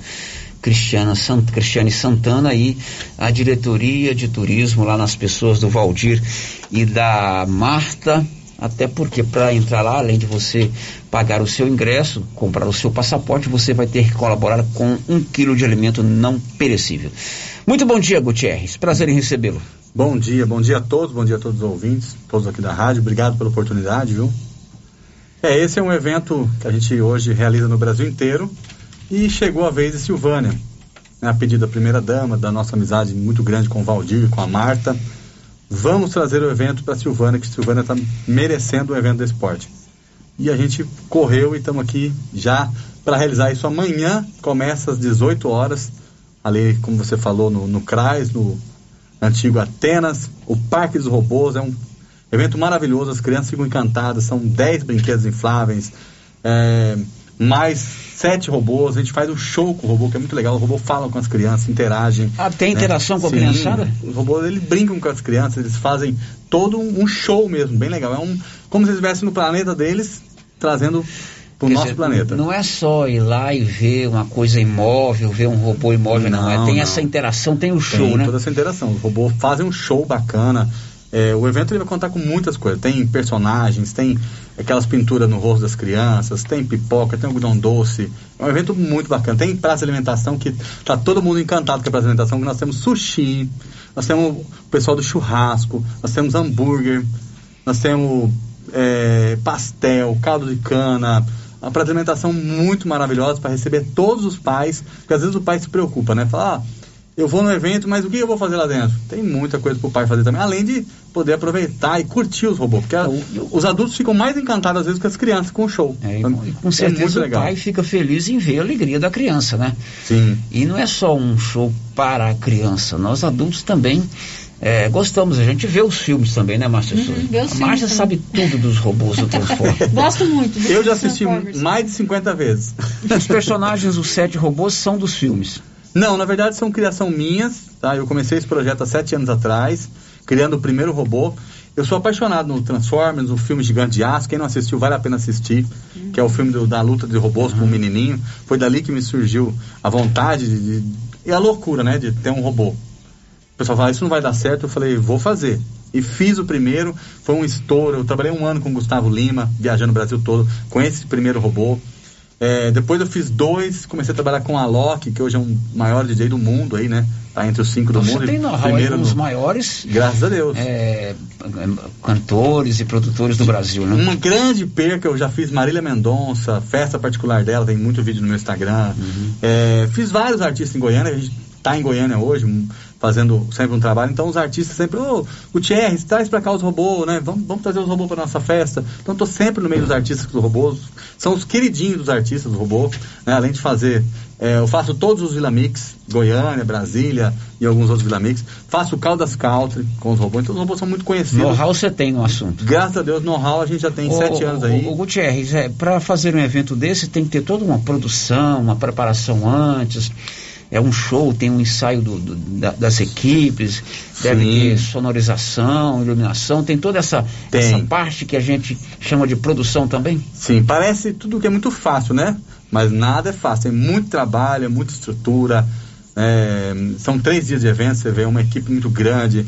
Speaker 4: Cristiana Sant, Cristiane Santana e a diretoria de turismo lá nas pessoas do Valdir e da Marta até porque para entrar lá, além de você pagar o seu ingresso, comprar o seu passaporte, você vai ter que colaborar com um quilo de alimento não perecível. Muito bom dia, Gutierrez. Prazer em recebê-lo.
Speaker 38: Bom dia, bom dia a todos, bom dia a todos os ouvintes, todos aqui da rádio. Obrigado pela oportunidade, viu? É, esse é um evento que a gente hoje realiza no Brasil inteiro e chegou a vez de Silvânia, né, a pedido da primeira dama, da nossa amizade muito grande com o Valdir, com a Marta Vamos trazer o evento para Silvânia, que Silvânia está merecendo um evento de esporte. E a gente correu e estamos aqui já para realizar isso amanhã. Começa às 18 horas, ali, como você falou, no, no CRAS, no antigo Atenas, o Parque dos Robôs. É um evento maravilhoso, as crianças ficam encantadas. São 10 brinquedos infláveis. É, mais sete robôs, a gente faz um show com o robô, que é muito legal. O robô fala com as crianças, interagem.
Speaker 4: Ah, tem interação né? com a Sim, criançada?
Speaker 38: Os robôs, eles brincam com as crianças, eles fazem todo um, show mesmo, bem legal. É um, como se eles estivessem no planeta deles, trazendo para o nosso dizer, planeta.
Speaker 4: Não é só ir lá e ver uma coisa imóvel, ver um robô imóvel, não. não. É, tem não. essa interação, tem o show,
Speaker 38: tem
Speaker 4: né?
Speaker 38: toda essa interação. Os robôs fazem um show bacana, É, o evento ele vai contar com muitas coisas. Tem personagens, tem aquelas pinturas no rosto das crianças, tem pipoca, tem algodão doce. É um evento muito bacana. Tem praça de alimentação que tá todo mundo encantado com a praça de alimentação. Nós temos sushi, nós temos o pessoal do churrasco, nós temos hambúrguer, nós temos é, pastel, caldo de cana, uma alimentação muito maravilhosa para receber todos os pais, porque às vezes o pai se preocupa, né? Fala, ah, eu vou no evento, mas o que eu vou fazer lá dentro? Tem muita coisa para o pai fazer também, além de poder aproveitar e curtir os robôs, porque a, os adultos ficam mais encantados às vezes que as crianças com o show.
Speaker 4: É, então, e com certeza
Speaker 38: é
Speaker 4: o pai fica feliz em ver a alegria da criança, né?
Speaker 38: Sim.
Speaker 4: E não é só um show para a criança, nós adultos também é, gostamos, a gente vê os filmes também, né, Márcia
Speaker 15: uhum, vê os
Speaker 4: A Márcia sabe tudo dos robôs do Transformers. <laughs>
Speaker 15: Gosto muito.
Speaker 38: Eu já assisti mais de 50 vezes.
Speaker 4: Os personagens, os sete robôs, são dos filmes.
Speaker 38: Não, na verdade são criação minhas, tá? Eu comecei esse projeto há sete anos atrás, criando o primeiro robô. Eu sou apaixonado no Transformers, no filme Gigante de Aço. Quem não assistiu, vale a pena assistir. Uhum. Que é o filme do, da luta de robôs uhum. com o um menininho. Foi dali que me surgiu a vontade de, de, e a loucura, né? De ter um robô. O pessoal fala, isso não vai dar certo. Eu falei, vou fazer. E fiz o primeiro. Foi um estouro. Eu trabalhei um ano com o Gustavo Lima, viajando o Brasil todo, com esse primeiro robô. É, depois eu fiz dois, comecei a trabalhar com a Alok, que hoje é um maior DJ do mundo aí, né? Tá entre os cinco do
Speaker 4: Você
Speaker 38: mundo.
Speaker 4: Você tem know-how aí com no... os maiores.
Speaker 38: Graças a Deus.
Speaker 4: É, cantores e produtores do Brasil, né?
Speaker 38: Uma grande perca, eu já fiz Marília Mendonça, festa particular dela, tem muito vídeo no meu Instagram. Uhum. É, fiz vários artistas em Goiânia, a gente tá em Goiânia hoje, fazendo sempre um trabalho. Então os artistas sempre, ô, oh, Gutierrez, traz para cá os robôs, né? Vamos, vamos trazer os robôs para nossa festa. Então estou sempre no meio dos artistas dos robôs. São os queridinhos dos artistas dos robôs, né? Além de fazer, é, eu faço todos os Vila Mix, Goiânia, Brasília e alguns outros Vila Mix. Faço o Caldas Country com os robôs. Então os robôs são muito conhecidos.
Speaker 4: Know-how você tem no assunto.
Speaker 38: Graças a Deus, know-how a gente já tem sete anos aí.
Speaker 4: O, o Gutierrez, é, para fazer um evento desse tem que ter toda uma produção, uma preparação antes é um show, tem um ensaio do, do, da, das equipes, deve Sim. ter sonorização, iluminação, tem toda essa, tem. essa parte que a gente chama de produção também?
Speaker 38: Sim, parece tudo que é muito fácil, né? Mas nada é fácil, tem muito trabalho, é muita estrutura. É, são três dias de evento, você vê uma equipe muito grande,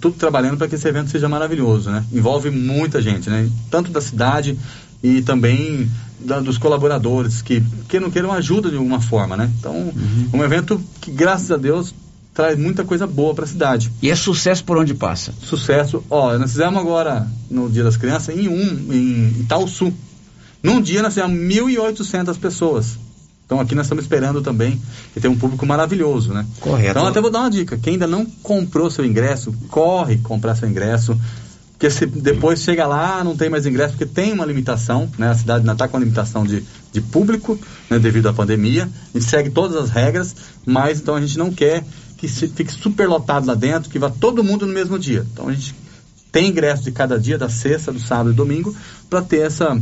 Speaker 38: tudo trabalhando para que esse evento seja maravilhoso, né? Envolve muita gente, né? Tanto da cidade e também da, dos colaboradores que, que não queiram ajuda de alguma forma, né? Então, uhum. um evento que, graças a Deus, traz muita coisa boa para a cidade.
Speaker 4: E é sucesso por onde passa?
Speaker 38: Sucesso. Ó, nós fizemos agora, no Dia das Crianças, em um, em Itaúsu. Num dia nós fizemos 1.800 pessoas. Então aqui nós estamos esperando também que tem um público maravilhoso, né?
Speaker 4: Correto.
Speaker 38: Então até vou dar uma dica. Quem ainda não comprou seu ingresso, corre comprar seu ingresso. Porque se depois chega lá, não tem mais ingresso, porque tem uma limitação, né? A cidade ainda está com uma limitação de, de público, né? devido à pandemia. A gente segue todas as regras, mas então a gente não quer que se, fique super lotado lá dentro, que vá todo mundo no mesmo dia. Então a gente tem ingresso de cada dia, da sexta, do sábado e domingo, para ter essa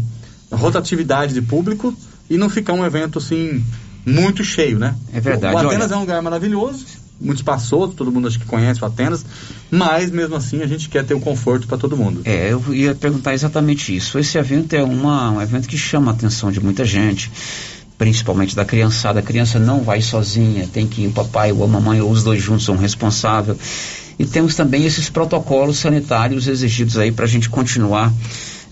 Speaker 38: rotatividade de público e não ficar um evento assim muito cheio, né?
Speaker 4: É verdade.
Speaker 38: O Atenas olha... é um lugar maravilhoso, muito espaçoso, todo mundo acho que conhece o Atenas, mas mesmo assim a gente quer ter o um conforto para todo mundo.
Speaker 4: É, eu ia perguntar exatamente isso. Esse evento é uma, um evento que chama a atenção de muita gente, principalmente da criançada. A criança não vai sozinha, tem que ir o papai ou a mamãe ou os dois juntos são responsáveis. E temos também esses protocolos sanitários exigidos aí para a gente continuar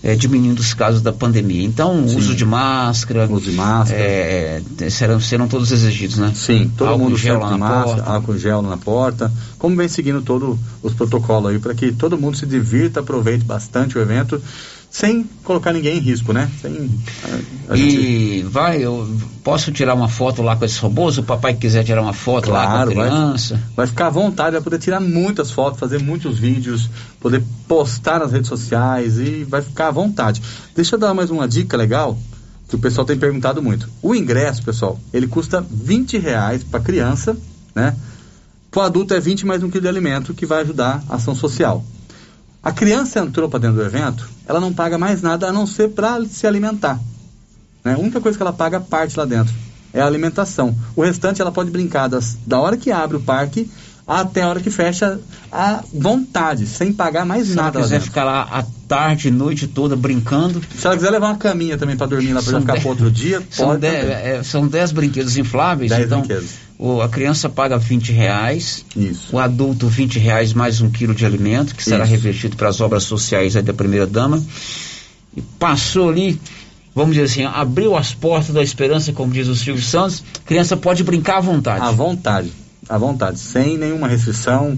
Speaker 4: é, diminuindo os casos da pandemia. Então, o uso de máscara.
Speaker 38: Uso de máscara.
Speaker 4: É, serão, serão todos exigidos, né?
Speaker 38: Sim, todo álcool mundo gel lá na máscara, porta. álcool gel na porta. Como vem seguindo todos os protocolos aí, para que todo mundo se divirta, aproveite bastante o evento sem colocar ninguém em risco, né? Sem,
Speaker 4: a, a e gente... vai, eu posso tirar uma foto lá com esses robôs? O papai quiser tirar uma foto claro, lá com a criança?
Speaker 38: Vai, vai, ficar à vontade, vai poder tirar muitas fotos, fazer muitos vídeos, poder postar nas redes sociais e vai ficar à vontade. Deixa eu dar mais uma dica legal que o pessoal tem perguntado muito. O ingresso, pessoal, ele custa 20 reais para criança, né? Para o adulto é 20 mais um quilo de alimento que vai ajudar a ação social. A criança entrou para dentro do evento, ela não paga mais nada a não ser para se alimentar. Né? A única coisa que ela paga parte lá dentro é a alimentação. O restante ela pode brincar das, da hora que abre o parque até a hora que fecha à vontade, sem pagar mais
Speaker 4: Se
Speaker 38: nada.
Speaker 4: Se quiser ficar lá tarde, noite toda brincando.
Speaker 38: Se ela quiser levar uma caminha também para dormir lá para ficar para outro dia, <laughs>
Speaker 4: são
Speaker 38: pode.
Speaker 4: Dez, é, são 10 brinquedos infláveis.
Speaker 38: Dez
Speaker 4: então,
Speaker 38: brinquedos
Speaker 4: o- a criança paga 20 reais,
Speaker 38: Isso.
Speaker 4: o adulto 20 reais mais um quilo de alimento, que será
Speaker 38: Isso.
Speaker 4: revertido para as obras sociais aí da primeira dama. E passou ali, vamos dizer assim, abriu as portas da esperança, como diz o Silvio Santos, a criança pode brincar à vontade.
Speaker 38: À vontade, à vontade, sem nenhuma restrição.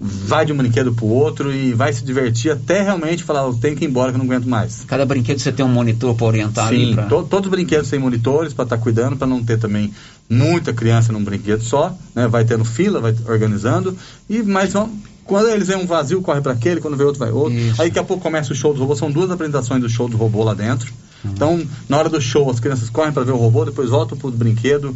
Speaker 38: Vai de um brinquedo pro outro e vai se divertir até realmente falar, eu tenho que ir embora que eu não aguento mais.
Speaker 4: Cada brinquedo você tem um monitor para orientar ali.
Speaker 38: Sim,
Speaker 4: Pra...
Speaker 38: to- todos os brinquedos têm monitores para estar cuidando, para não ter também muita criança num brinquedo só, né? Vai tendo fila, vai organizando e mais vão quando eles veem um vazio, corre para aquele, quando vê outro, vai outro. Aí daqui a pouco começa o show do robô, são duas apresentações do show do robô lá dentro.
Speaker 4: Uhum.
Speaker 38: Então, na hora do show, as crianças correm para ver o robô, depois voltam pro brinquedo.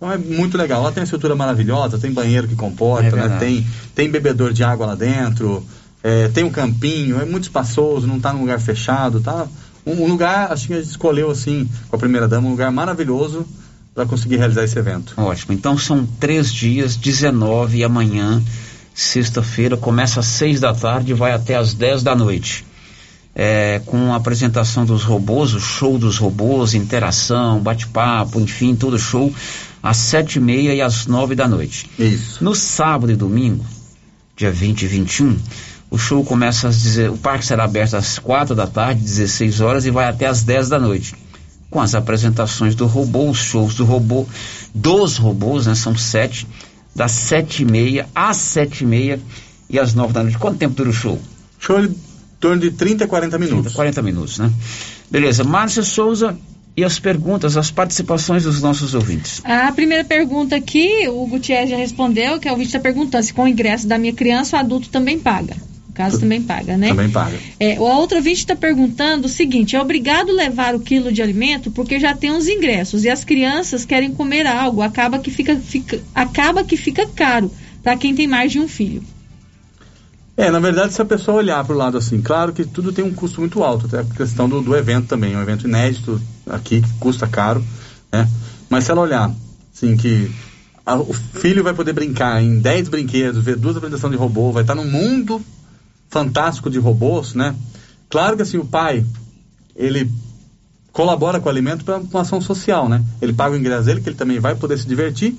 Speaker 38: Então é muito legal. Lá tem estrutura maravilhosa, tem banheiro que comporta,
Speaker 4: É
Speaker 38: né? Tem, tem bebedor de água lá dentro, é, tem um campinho, é muito espaçoso, não está num lugar fechado, tá? Um, um lugar, acho que a gente escolheu assim, com a primeira dama, um lugar maravilhoso para conseguir realizar esse evento.
Speaker 4: Ótimo. Então são três dias, 19 e amanhã, sexta-feira, começa às seis da tarde e vai até às 10 da noite. É, com a apresentação dos robôs, o show dos robôs, interação, bate-papo, enfim, todo show, às sete e meia e às nove da noite.
Speaker 38: Isso.
Speaker 4: No sábado e domingo, dia 20 e 21, o show começa às deze... o parque será aberto às quatro da tarde, 16 horas e vai até às 10 da noite. Com as apresentações do robô, os shows do robô, dos robôs, né? São sete, das sete e meia às sete e meia e às nove da noite. Quanto tempo dura o show?
Speaker 38: Show torno de 30 a 40 minutos.
Speaker 4: 40 minutos, né? Beleza. Márcia Souza e as perguntas, as participações dos nossos ouvintes.
Speaker 15: A primeira pergunta aqui, o Gutierrez já respondeu, que é o ouvinte está perguntando se com o ingresso da minha criança o adulto também paga. No caso, também paga, né?
Speaker 38: Também paga.
Speaker 15: É, o outro ouvinte está perguntando o seguinte: é obrigado levar o quilo de alimento porque já tem os ingressos e as crianças querem comer algo, acaba que fica, fica- acaba que fica caro para quem tem mais de um filho.
Speaker 38: É, na verdade, se a pessoa olhar para o lado assim, claro que tudo tem um custo muito alto, até a questão do, do evento também, é um evento inédito aqui, que custa caro, né? Mas se ela olhar, assim, que a- o filho vai poder brincar em 10 brinquedos, ver duas apresentações de robô, vai estar num mundo fantástico de robôs, né? Claro que assim, o pai, ele colabora com o alimento para uma ação social, né? Ele paga o ingresso dele, que ele também vai poder se divertir,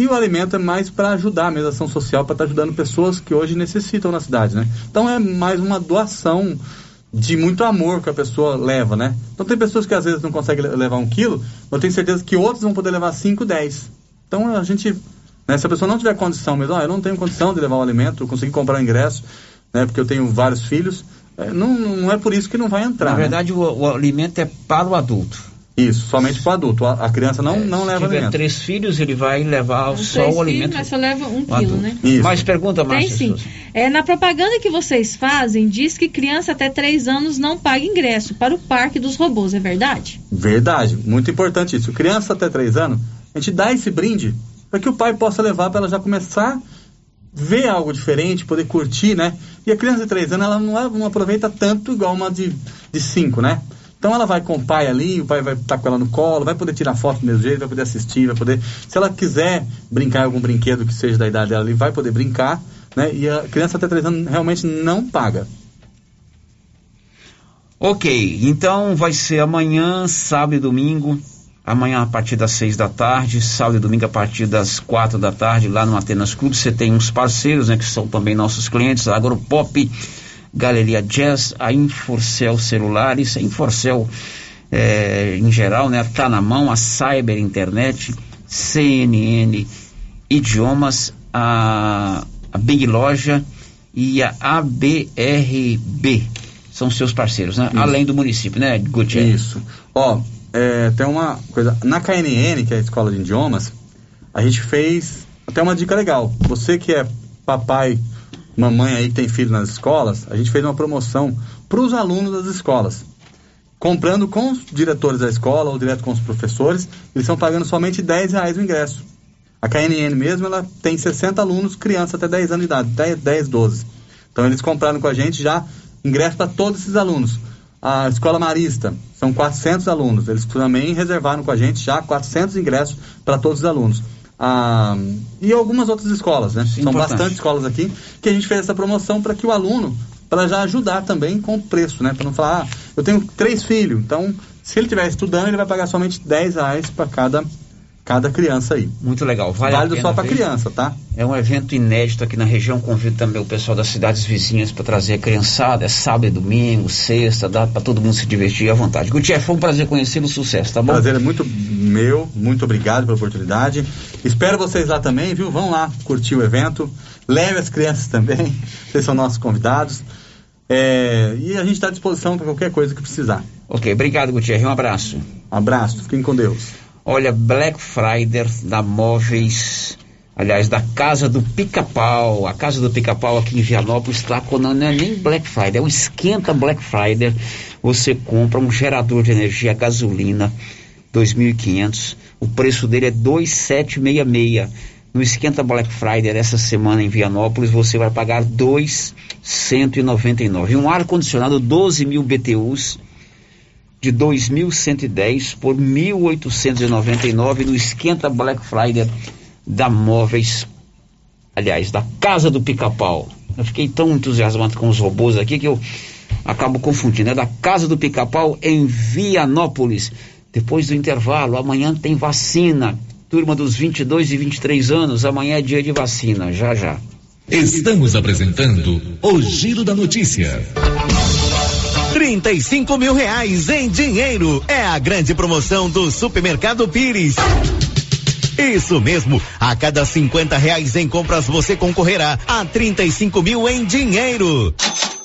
Speaker 38: e o alimento é mais para ajudar mesmo ação social, para estar ajudando pessoas que hoje necessitam na cidade, né? Então é mais uma doação de muito amor que a pessoa leva, né? Então tem pessoas que às vezes não conseguem le- levar um quilo, mas eu tenho certeza que outros vão poder levar 5, 10. Então a gente, né, se a pessoa não tiver condição mesmo, ah, eu não tenho condição de levar o alimento, eu consegui comprar o ingresso, né, porque eu tenho vários filhos, é, não, não é por isso que não vai entrar.
Speaker 4: Na
Speaker 38: né?
Speaker 4: verdade, o, o alimento é para o adulto.
Speaker 38: Isso, somente para o adulto. A, a criança não, não
Speaker 4: Se
Speaker 38: leva
Speaker 4: tiver
Speaker 38: alimento.
Speaker 4: três filhos, ele vai levar
Speaker 15: Os
Speaker 4: só
Speaker 15: três
Speaker 4: o alimento.
Speaker 15: filhos, mas só leva um quilo, né?
Speaker 4: Mais pergunta,
Speaker 15: Tem
Speaker 4: Márcia
Speaker 15: sim.
Speaker 4: Souza?
Speaker 15: É, na propaganda que vocês fazem, diz que criança até 3 anos não paga ingresso para o Parque dos Robôs, é verdade?
Speaker 38: Verdade, muito importante isso. Criança até 3 anos, a gente dá esse brinde para que o pai possa levar para ela já começar a ver algo diferente, poder curtir, né? E a criança de 3 anos, ela não, é- não aproveita tanto igual uma de 5, né? Então ela vai com o pai ali, o pai vai estar com ela no colo, vai poder tirar foto do mesmo jeito, vai poder assistir, vai poder. Se ela quiser brincar em algum brinquedo que seja da idade dela ali, vai poder brincar, né? E a criança até 3 anos realmente não paga.
Speaker 4: Ok, então vai ser amanhã, sábado e domingo. Amanhã a partir das seis da tarde, sábado e domingo a partir das quatro da tarde, lá no Atenas Clube. Você tem uns parceiros, né, que são também nossos clientes, Agropop, Galeria Jazz, a Inforcel Celulares, a Inforcel eh, em geral, né, tá na mão, a Cyber Internet, CNN Idiomas, a, a Big Loja e a ABRB. São seus parceiros, né?
Speaker 38: Isso.
Speaker 4: Além do município, né, Gutierrez?
Speaker 38: Isso. Ó, é, tem uma coisa. Na KNN, que é a escola de idiomas, a gente fez até uma dica legal. Você que é papai, mamãe aí que tem filho nas escolas, a gente fez uma promoção para os alunos das escolas. Comprando com os diretores da escola ou direto com os professores, eles estão pagando somente 10 reais o ingresso. A KNN mesmo, ela tem 60 alunos, crianças até 10 anos de idade, 10, 10 12. Então eles compraram com a gente já ingresso para todos esses alunos. A Escola Marista, são 400 alunos. Eles também reservaram com a gente já 400 ingressos para todos os alunos. Ah, e algumas outras escolas, né? São
Speaker 4: importante.
Speaker 38: bastante escolas aqui que a gente fez essa promoção para que o aluno, para já ajudar também com o preço, né? Para não falar, ah, eu tenho três filhos, então se ele estiver estudando, ele vai pagar somente 10 reais para cada, cada criança aí.
Speaker 4: Muito legal. Vale
Speaker 38: Válido só para criança, tá?
Speaker 4: É um evento inédito aqui na região. Convido também o pessoal das cidades vizinhas para trazer a criançada. É sábado e domingo, sexta, dá para todo mundo se divertir à vontade. Gutierrez, foi um prazer conhecê-lo. Sucesso, tá bom?
Speaker 38: Prazer é muito meu. Muito obrigado pela oportunidade. Espero vocês lá também, viu? Vão lá curtir o evento. Leve as crianças também. <laughs> Vocês são nossos convidados. É, e a gente está à disposição para qualquer coisa que precisar.
Speaker 4: Ok, obrigado, Gutierrez. Um abraço.
Speaker 38: Um abraço, fiquem com Deus.
Speaker 4: Olha, Black Friday da Móveis, aliás, da Casa do Pica-Pau. A Casa do Pica-Pau aqui em Vianópolis está com não é nem Black Friday, é um esquenta Black Friday. Você compra um gerador de energia gasolina 2.500, o preço dele é 2.766. No esquenta Black Friday dessa semana em Vianópolis, você vai pagar 2.199. E um ar condicionado 12 mil BTUs de 2.110 por 1.899 no esquenta Black Friday da Móveis, aliás, da Casa do Pica-Pau. Eu fiquei tão entusiasmado com os robôs aqui que eu acabo confundindo. É da Casa do Pica-Pau em Vianópolis. Depois do intervalo, amanhã tem vacina. Turma dos 22 e 23 anos, amanhã é dia de vacina, já já.
Speaker 37: Estamos apresentando o Giro da Notícia.
Speaker 12: 35 mil reais em dinheiro. É a grande promoção do Supermercado Pires. Isso mesmo, a cada 50 reais em compras você concorrerá a 35 mil em dinheiro.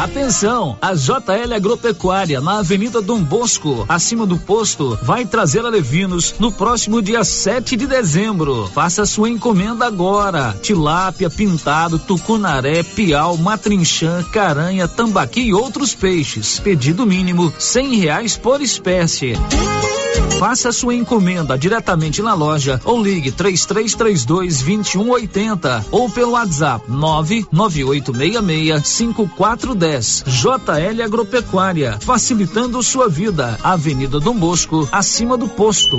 Speaker 7: Atenção, a JL Agropecuária na Avenida Dom Bosco, acima do posto, vai trazer alevinos no próximo dia 7 de dezembro. Faça sua encomenda agora. Tilápia, pintado, tucunaré, piau, matrinchã, caranha, tambaqui e outros peixes. Pedido mínimo cem reais por espécie. Faça sua encomenda diretamente na loja ou ligue 3332 2180 ou pelo WhatsApp 99866 5410. JL Agropecuária, facilitando sua vida. Avenida Dom Bosco, acima do posto.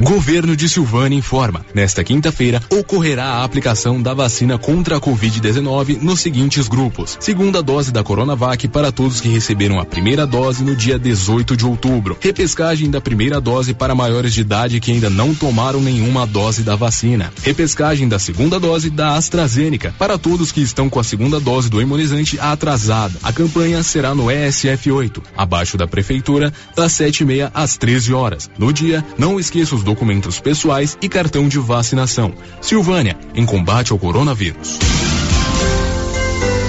Speaker 32: Governo de Silvânia informa: nesta quinta-feira ocorrerá a aplicação da vacina contra a Covid-19 nos seguintes grupos: segunda dose da Coronavac para todos que receberam a primeira dose no dia 18 de outubro, repescagem da primeira dose para maiores de idade que ainda não tomaram nenhuma dose da vacina, repescagem da segunda dose da AstraZeneca para todos que estão com a segunda dose do imunizante atrasada. A campanha será no ESF 8, abaixo da prefeitura, das 7 e meia às 13 horas. No dia, não esqueça os documentos pessoais e cartão de vacinação. Silvânia, em combate ao coronavírus.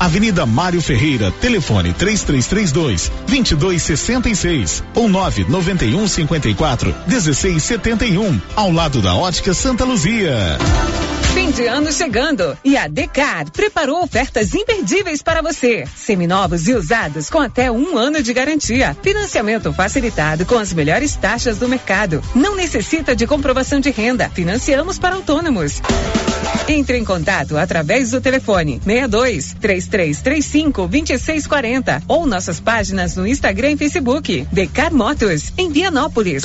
Speaker 10: Avenida Mário Ferreira, telefone 3332 2266 ou 991 54 1671, ao lado da Ótica Santa Luzia.
Speaker 39: Fim de ano chegando e a Decar preparou ofertas imperdíveis para você. Seminovos e usados com até um ano de garantia. Financiamento facilitado com as melhores taxas do mercado. Não necessita de comprovação de renda. Financiamos para autônomos. Entre em contato através do telefone 62 3335 2640 ou nossas páginas no Instagram e Facebook. Decar Motos, em Vianópolis.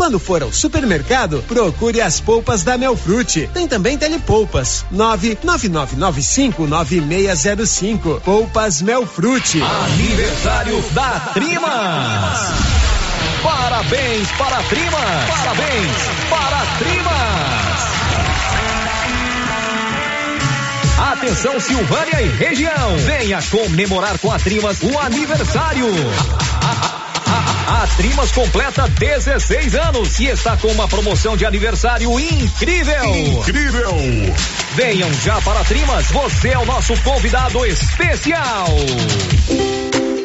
Speaker 40: Quando for ao supermercado, procure as polpas da Melfrute. Tem também telepolpas. 999959605. Polpas Melfrute.
Speaker 29: Aniversário da Trimas. Parabéns para a Trimas. Parabéns para a Trimas. Atenção Silvânia e região. Venha comemorar com a Trimas o aniversário. A Trimas completa 16 anos e está com uma promoção de aniversário incrível.
Speaker 37: Incrível!
Speaker 29: Venham já para a Trimas, você é o nosso convidado especial.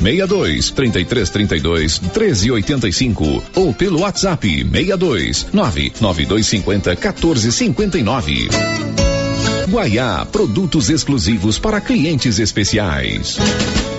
Speaker 37: 62 33 32 13 85 ou pelo WhatsApp 62 99250 14 59. Guaiá, produtos exclusivos para clientes especiais.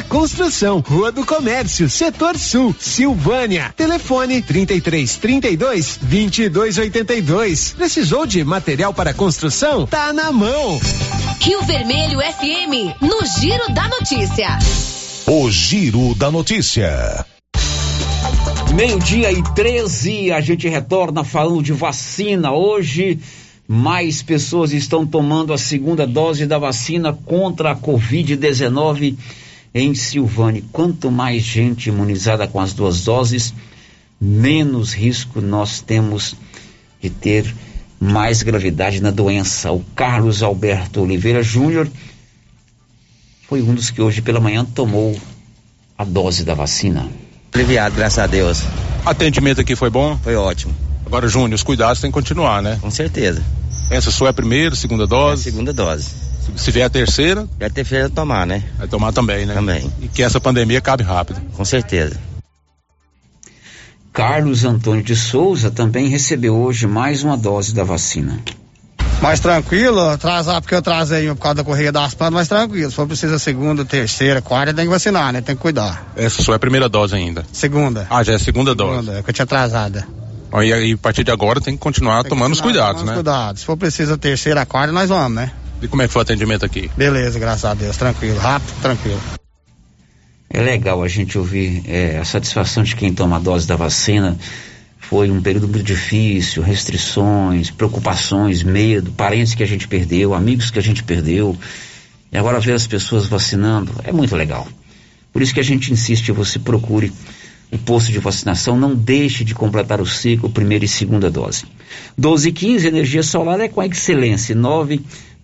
Speaker 40: construção, Rua do Comércio, Setor Sul, Silvânia. Telefone 33 32 22 82. Precisou de material para construção? Tá na mão.
Speaker 41: Rio Vermelho FM, no Giro da Notícia.
Speaker 10: O Giro da Notícia.
Speaker 4: Meio-dia e 13, a gente retorna falando de vacina. Hoje, mais pessoas estão tomando a segunda dose da vacina contra a Covid-19 em Silvânia. Quanto mais gente imunizada com as duas doses, menos risco nós temos de ter mais gravidade na doença. O Carlos Alberto Oliveira Júnior foi um dos que hoje pela manhã tomou a dose da vacina.
Speaker 42: Aliviado, graças a Deus.
Speaker 43: Atendimento aqui foi bom?
Speaker 42: Foi ótimo.
Speaker 43: Agora, Júnior, os cuidados têm que continuar, né?
Speaker 42: Com certeza.
Speaker 43: Essa sua é a primeira, segunda dose?
Speaker 42: É a segunda dose.
Speaker 43: Se vier a terceira?
Speaker 42: Vier a terceira, tomar, né?
Speaker 43: Vai tomar também, né?
Speaker 42: Também.
Speaker 43: E que essa pandemia acabe rápido.
Speaker 42: Com certeza.
Speaker 4: Carlos Antônio de Souza também recebeu hoje mais uma dose da vacina.
Speaker 44: Mais tranquilo, atrasar porque eu atrasei por causa da correia das plantas, mais tranquilo. Se for preciso a segunda, terceira, quarta, tem que vacinar, né? Tem que cuidar.
Speaker 43: Essa sua é a primeira dose ainda?
Speaker 44: Segunda.
Speaker 43: Ah, já é a segunda, segunda dose.
Speaker 44: é que eu tinha atrasada.
Speaker 43: E aí, a partir de agora tem que continuar tem tomando que continuar, os cuidados, né?
Speaker 44: cuidados. Se for preciso a terceira, a quarta, nós vamos, né?
Speaker 43: E como é que foi o atendimento aqui?
Speaker 44: Beleza, graças a Deus, tranquilo, rápido, tranquilo.
Speaker 4: É legal a gente ouvir é, a satisfação de quem toma a dose da vacina. Foi um período muito difícil, restrições, preocupações, medo, parentes que a gente perdeu, amigos que a gente perdeu. E agora ver as pessoas vacinando é muito legal. Por isso que a gente insiste, você procure o posto de vacinação, não deixe de completar o ciclo, primeira e segunda dose. 12 e 15, energia solar é com a excelência,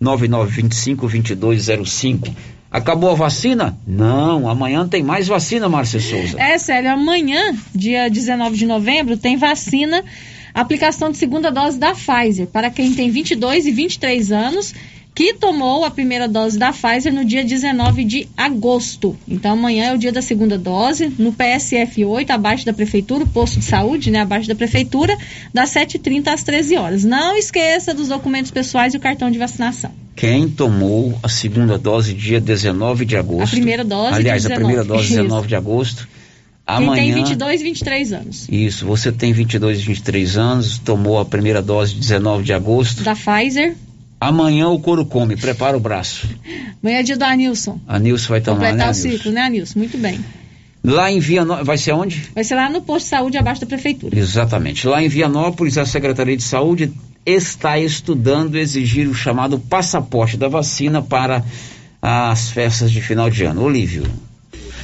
Speaker 4: 99925-2205. Acabou a vacina? Não, amanhã tem mais vacina, Márcia Souza.
Speaker 15: É, sério, amanhã, dia 19 de novembro, tem vacina, aplicação de segunda dose da Pfizer, para quem tem 22 e 23 anos que tomou a primeira dose da Pfizer no dia 19 de agosto. Então amanhã é o dia da segunda dose, no PSF 8, abaixo da prefeitura, o posto de saúde, né, abaixo da prefeitura, das 7h30 às 13 horas. Não esqueça dos documentos pessoais e o cartão de vacinação.
Speaker 4: Quem tomou a segunda dose dia 19 de agosto?
Speaker 15: A primeira dose
Speaker 4: Aliás, a primeira dose 19 de agosto.
Speaker 15: Amanhã, Quem tem 22 e 23 anos.
Speaker 4: Isso, você tem 22 e 23 anos, tomou a primeira dose 19 de agosto.
Speaker 15: Da Pfizer.
Speaker 4: Amanhã o couro come, prepara o braço.
Speaker 15: Amanhã é dia do Anilson.
Speaker 4: Anilson vai tomar,
Speaker 15: Completar
Speaker 4: né,
Speaker 15: o ciclo, né, Anilson? Muito bem.
Speaker 4: Lá em Vianópolis, vai ser onde?
Speaker 15: Vai ser lá no posto de saúde abaixo da prefeitura.
Speaker 4: Exatamente. Lá em Vianópolis, a Secretaria de Saúde está estudando exigir o chamado passaporte da vacina para as festas de final de ano. Olívio.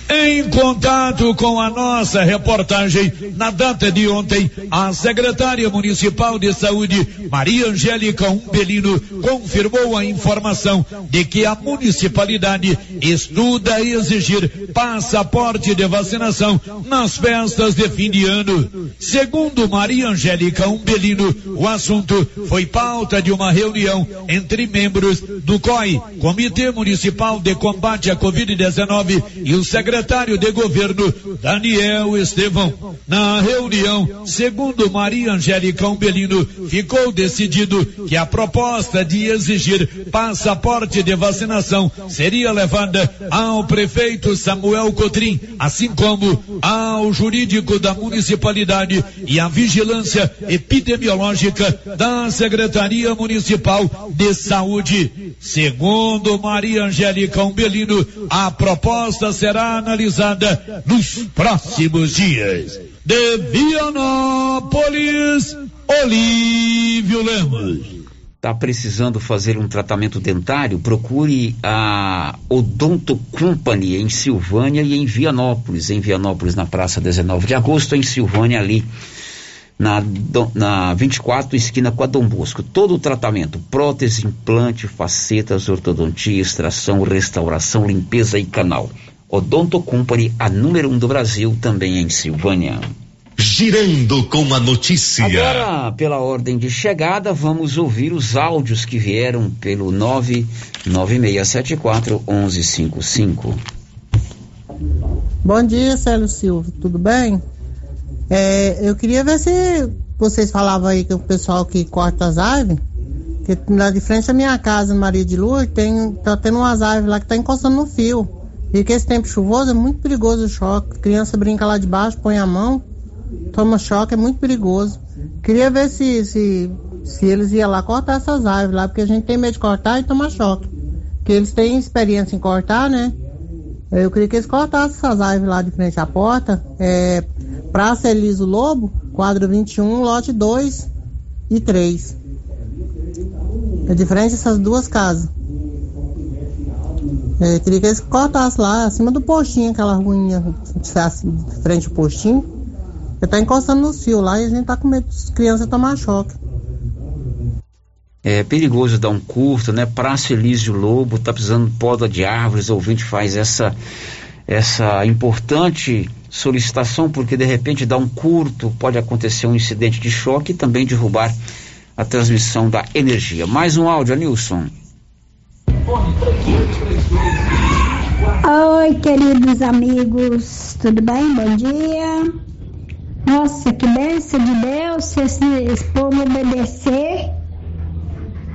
Speaker 1: Em contato com a nossa reportagem, na data de ontem, a secretária municipal de saúde, Maria Angélica Umbelino, confirmou a informação de que a municipalidade estuda exigir passaporte de vacinação nas festas de fim de ano. Segundo Maria Angélica Umbelino, o assunto foi pauta de uma reunião entre membros do COI, Comitê Municipal de Combate à Covid-19, e o secretário secretário de governo Daniel Estevão. Na reunião, segundo Maria Angélica Umbelino, ficou decidido que a proposta de exigir passaporte de vacinação seria levada ao prefeito Samuel Cotrim, assim como ao jurídico da municipalidade e à vigilância epidemiológica da Secretaria Municipal de Saúde. Segundo Maria Angélica Umbelino, a proposta será analisada nos próximos dias. De Vianópolis, Olívio Lemos.
Speaker 4: Está precisando fazer um tratamento dentário? Procure a Odonto Company em Silvânia e em Vianópolis. Em Vianópolis, na Praça 19 de Agosto, em Silvânia, ali na, na 24, esquina com a Dom Bosco. Todo o tratamento: prótese, implante, facetas, ortodontia, extração, restauração, limpeza e canal. Odonto Company, a número um do Brasil, também em Silvânia.
Speaker 10: Girando com a notícia.
Speaker 4: Agora, pela ordem de chegada, vamos ouvir os áudios que vieram pelo 99674 1155.
Speaker 45: Bom dia, Célio Silva, tudo bem? É, eu queria ver se vocês falavam aí que o pessoal que corta as árvores, que lá de frente à minha casa, Maria de Lua, tem, tá tendo umas árvores lá que tá encostando no fio. E que esse tempo chuvoso é muito perigoso o choque. Criança brinca lá debaixo, põe a mão, toma choque, é muito perigoso. Queria ver se, se, se eles iam lá cortar essas árvores lá, porque a gente tem medo de cortar e tomar choque. Porque eles têm experiência em cortar, né? Eu queria que eles cortassem essas árvores lá de frente à porta. É, Praça Eliso Lobo, quadro 21, lote 2 e 3. É de frente essas duas casas. É, queria que eles cortassem lá, acima do postinho, aquela ruinha de frente ao postinho. Porque tá encostando nos fios lá e a gente tá com medo das crianças tomar choque.
Speaker 4: É perigoso dar um curto, né? Praça Elísio Lobo, tá precisando de poda de árvores, o ouvinte faz essa, essa importante solicitação, porque de repente dá um curto, pode acontecer um incidente de choque e também derrubar a transmissão da energia. Mais um áudio, Nilson.
Speaker 46: Oi, queridos amigos, tudo bem? Bom dia. Nossa, que bênção de Deus se esse, esse povo obedecer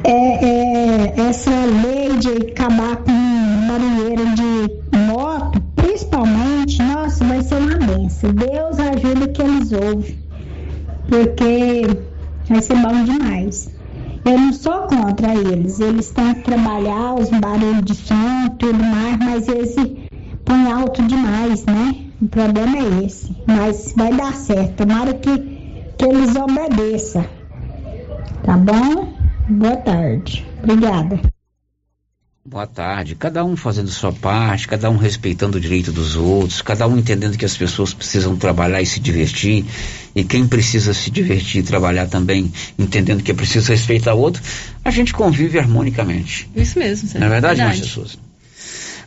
Speaker 46: é, é, essa lei de acabar com barulheiro de moto, principalmente, nossa, vai ser uma benção. Deus ajuda que eles ouvem, porque vai ser bom demais. Eu não sou contra eles, eles têm que trabalhar os barulhos de som, tudo mais, mas eles põem alto demais, né? O problema é esse. Mas vai dar certo, tomara que, que eles obedeçam. Tá bom? Boa tarde. Obrigada.
Speaker 4: Boa tarde. Cada um fazendo sua parte, cada um respeitando o direito dos outros, cada um entendendo que as pessoas precisam trabalhar e se divertir, e quem precisa se divertir e trabalhar também, entendendo que é preciso respeitar o outro, a gente convive harmonicamente.
Speaker 15: Isso mesmo,
Speaker 4: Não é verdade,
Speaker 15: verdade.
Speaker 4: Márcia Souza?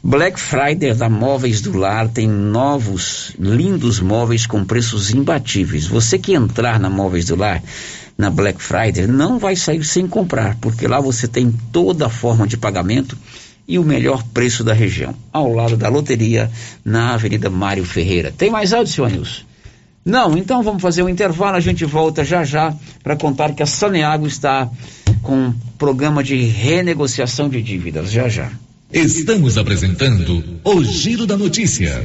Speaker 4: Black Friday da Móveis do Lar tem novos, lindos móveis com preços imbatíveis. Você que entrar na Móveis do Lar na Black Friday não vai sair sem comprar, porque lá você tem toda a forma de pagamento e o melhor preço da região, ao lado da loteria, na Avenida Mário Ferreira. Tem mais áudio, senhor Nilson? Não, então vamos fazer um intervalo, a gente volta já já para contar que a Saneago está com um programa de renegociação de dívidas, já já.
Speaker 37: Estamos apresentando o Giro da Notícia.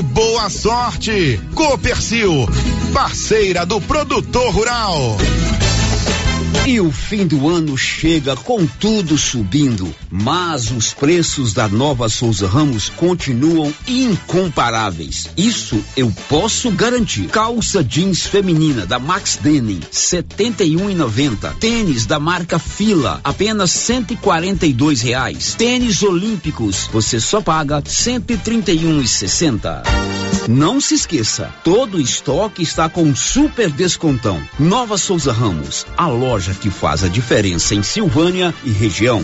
Speaker 47: boa sorte. Copercil, parceira do produtor rural.
Speaker 48: E o fim do ano chega com tudo subindo, mas os preços da nova Souza Ramos continuam incomparáveis. Isso eu posso garantir. Calça jeans feminina da Max Denim, setenta e um e noventa. Tênis da marca Fila, apenas cento e quarenta e dois reais. Tênis olímpicos, você só paga cento e trinta e um e sessenta. Não se esqueça, todo o estoque está com super descontão. Nova Souza Ramos, a loja que faz a diferença em Silvânia e região.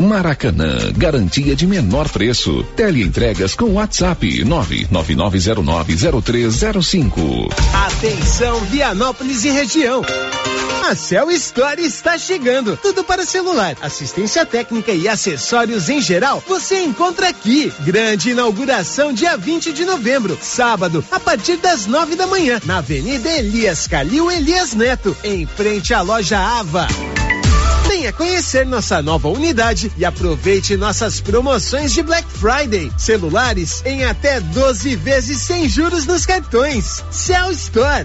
Speaker 37: Maracanã, garantia de menor preço. Teleentregas com WhatsApp 999090305.
Speaker 40: Atenção, Vianópolis e região. A Cell Store está chegando. Tudo para celular, assistência técnica e acessórios em geral. Você encontra aqui. Grande inauguração dia 20 de novembro, sábado, a partir das nove da manhã, na Avenida Elias Calil Elias Neto, em frente à loja Ava. Venha conhecer nossa nova unidade e aproveite nossas promoções de Black Friday. Celulares em até 12 vezes sem juros nos cartões. Cell Store.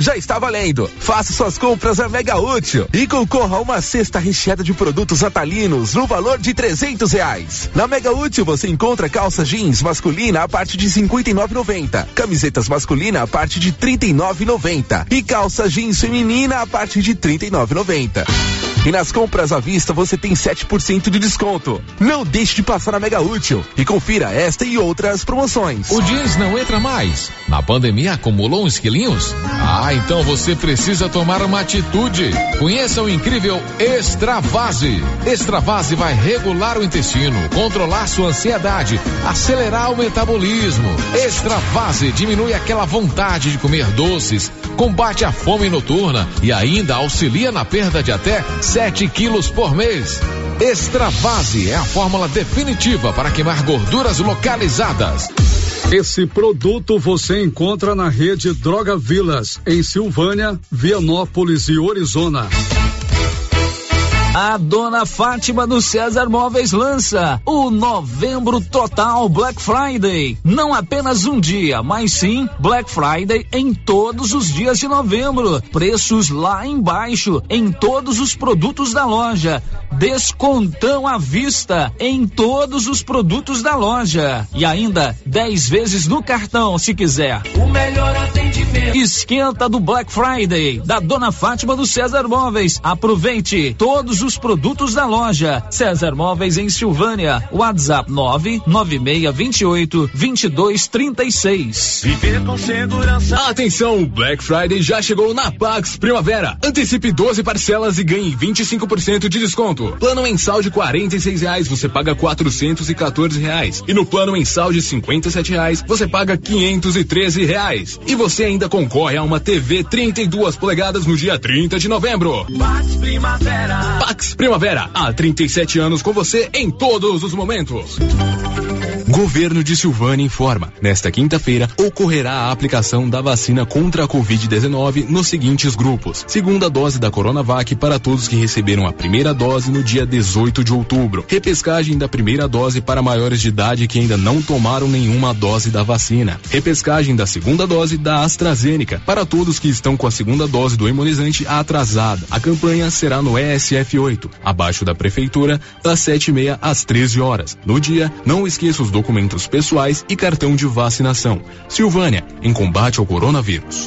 Speaker 30: Já está valendo. Faça suas compras a Mega Útil e concorra a uma cesta recheada de produtos atalinos no valor de trezentos reais. Na Mega Útil você encontra calça jeans masculina a partir de cinquenta e camisetas masculina a partir de trinta e e calça jeans feminina a partir de trinta e e nas compras à vista você tem 7% de desconto. Não deixe de passar na Mega Útil e confira esta e outras promoções.
Speaker 32: O jeans não entra mais. Na pandemia acumulou uns quilinhos? Ah, então você precisa tomar uma atitude. Conheça o incrível Extravase. Extravase vai regular o intestino, controlar sua ansiedade, acelerar o metabolismo. Extravase diminui aquela vontade de comer doces, combate a fome noturna e ainda auxilia na perda de até 7 quilos por mês. Extravase é a fórmula definitiva para queimar gorduras localizadas.
Speaker 22: Esse produto você encontra na rede Droga Vilas, em Silvânia, Vianópolis e Orizona.
Speaker 7: A dona Fátima do César Móveis lança o Novembro Total Black Friday. Não apenas um dia, mas sim Black Friday em todos os dias de novembro. Preços lá embaixo em todos os produtos da loja. Descontão à vista em todos os produtos da loja. E ainda 10 vezes no cartão, se quiser.
Speaker 49: O melhor atendimento.
Speaker 7: Esquenta do Black Friday da dona Fátima do César Móveis. Aproveite todos os produtos da loja. César Móveis em Silvânia. WhatsApp 99628 2236.
Speaker 49: Viver com segurança.
Speaker 32: Atenção, o Black Friday já chegou na Pax Primavera. Antecipe 12 parcelas e ganhe 25% de desconto. Plano mensal de 46 reais, você paga 414 reais. E no plano mensal de 57 reais, você paga 513 reais. E você ainda concorre a uma TV 32 polegadas no dia 30 de novembro.
Speaker 49: Pax Primavera.
Speaker 32: Pax Primavera, há 37 anos com você em todos os momentos. Governo de Silvânia informa: nesta quinta-feira ocorrerá a aplicação da vacina contra a Covid-19 nos seguintes grupos: segunda dose da Coronavac para todos que receberam a primeira dose no dia 18 de outubro, repescagem da primeira dose para maiores de idade que ainda não tomaram nenhuma dose da vacina, repescagem da segunda dose da AstraZeneca para todos que estão com a segunda dose do imunizante atrasada. A campanha será no ESF8, abaixo da prefeitura, das 7 e meia às 13 horas. No dia, não esqueça os documentos pessoais e cartão de vacinação. Silvânia, em combate ao coronavírus.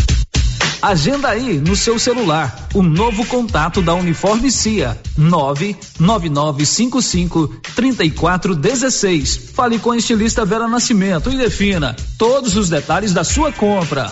Speaker 7: Agenda aí no seu celular o novo contato da Uniforme CIA 99955 3416. Fale com a estilista Vera Nascimento e defina todos os detalhes da sua compra.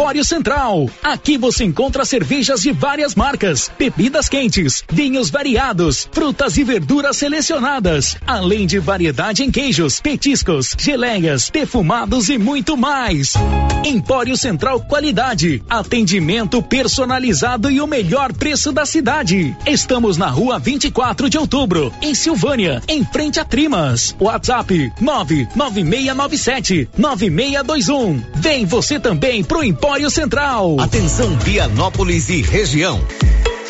Speaker 50: Empório Central. Aqui você encontra cervejas de várias marcas, bebidas quentes, vinhos variados, frutas e verduras selecionadas, além de variedade em queijos, petiscos, geleias, defumados e muito mais. Empório Central Qualidade, atendimento personalizado e o melhor preço da cidade. Estamos na rua 24 de outubro, em Silvânia, em frente a Trimas. WhatsApp 99697 9621. Vem você também pro Empório Central.
Speaker 12: Atenção Vianópolis e região.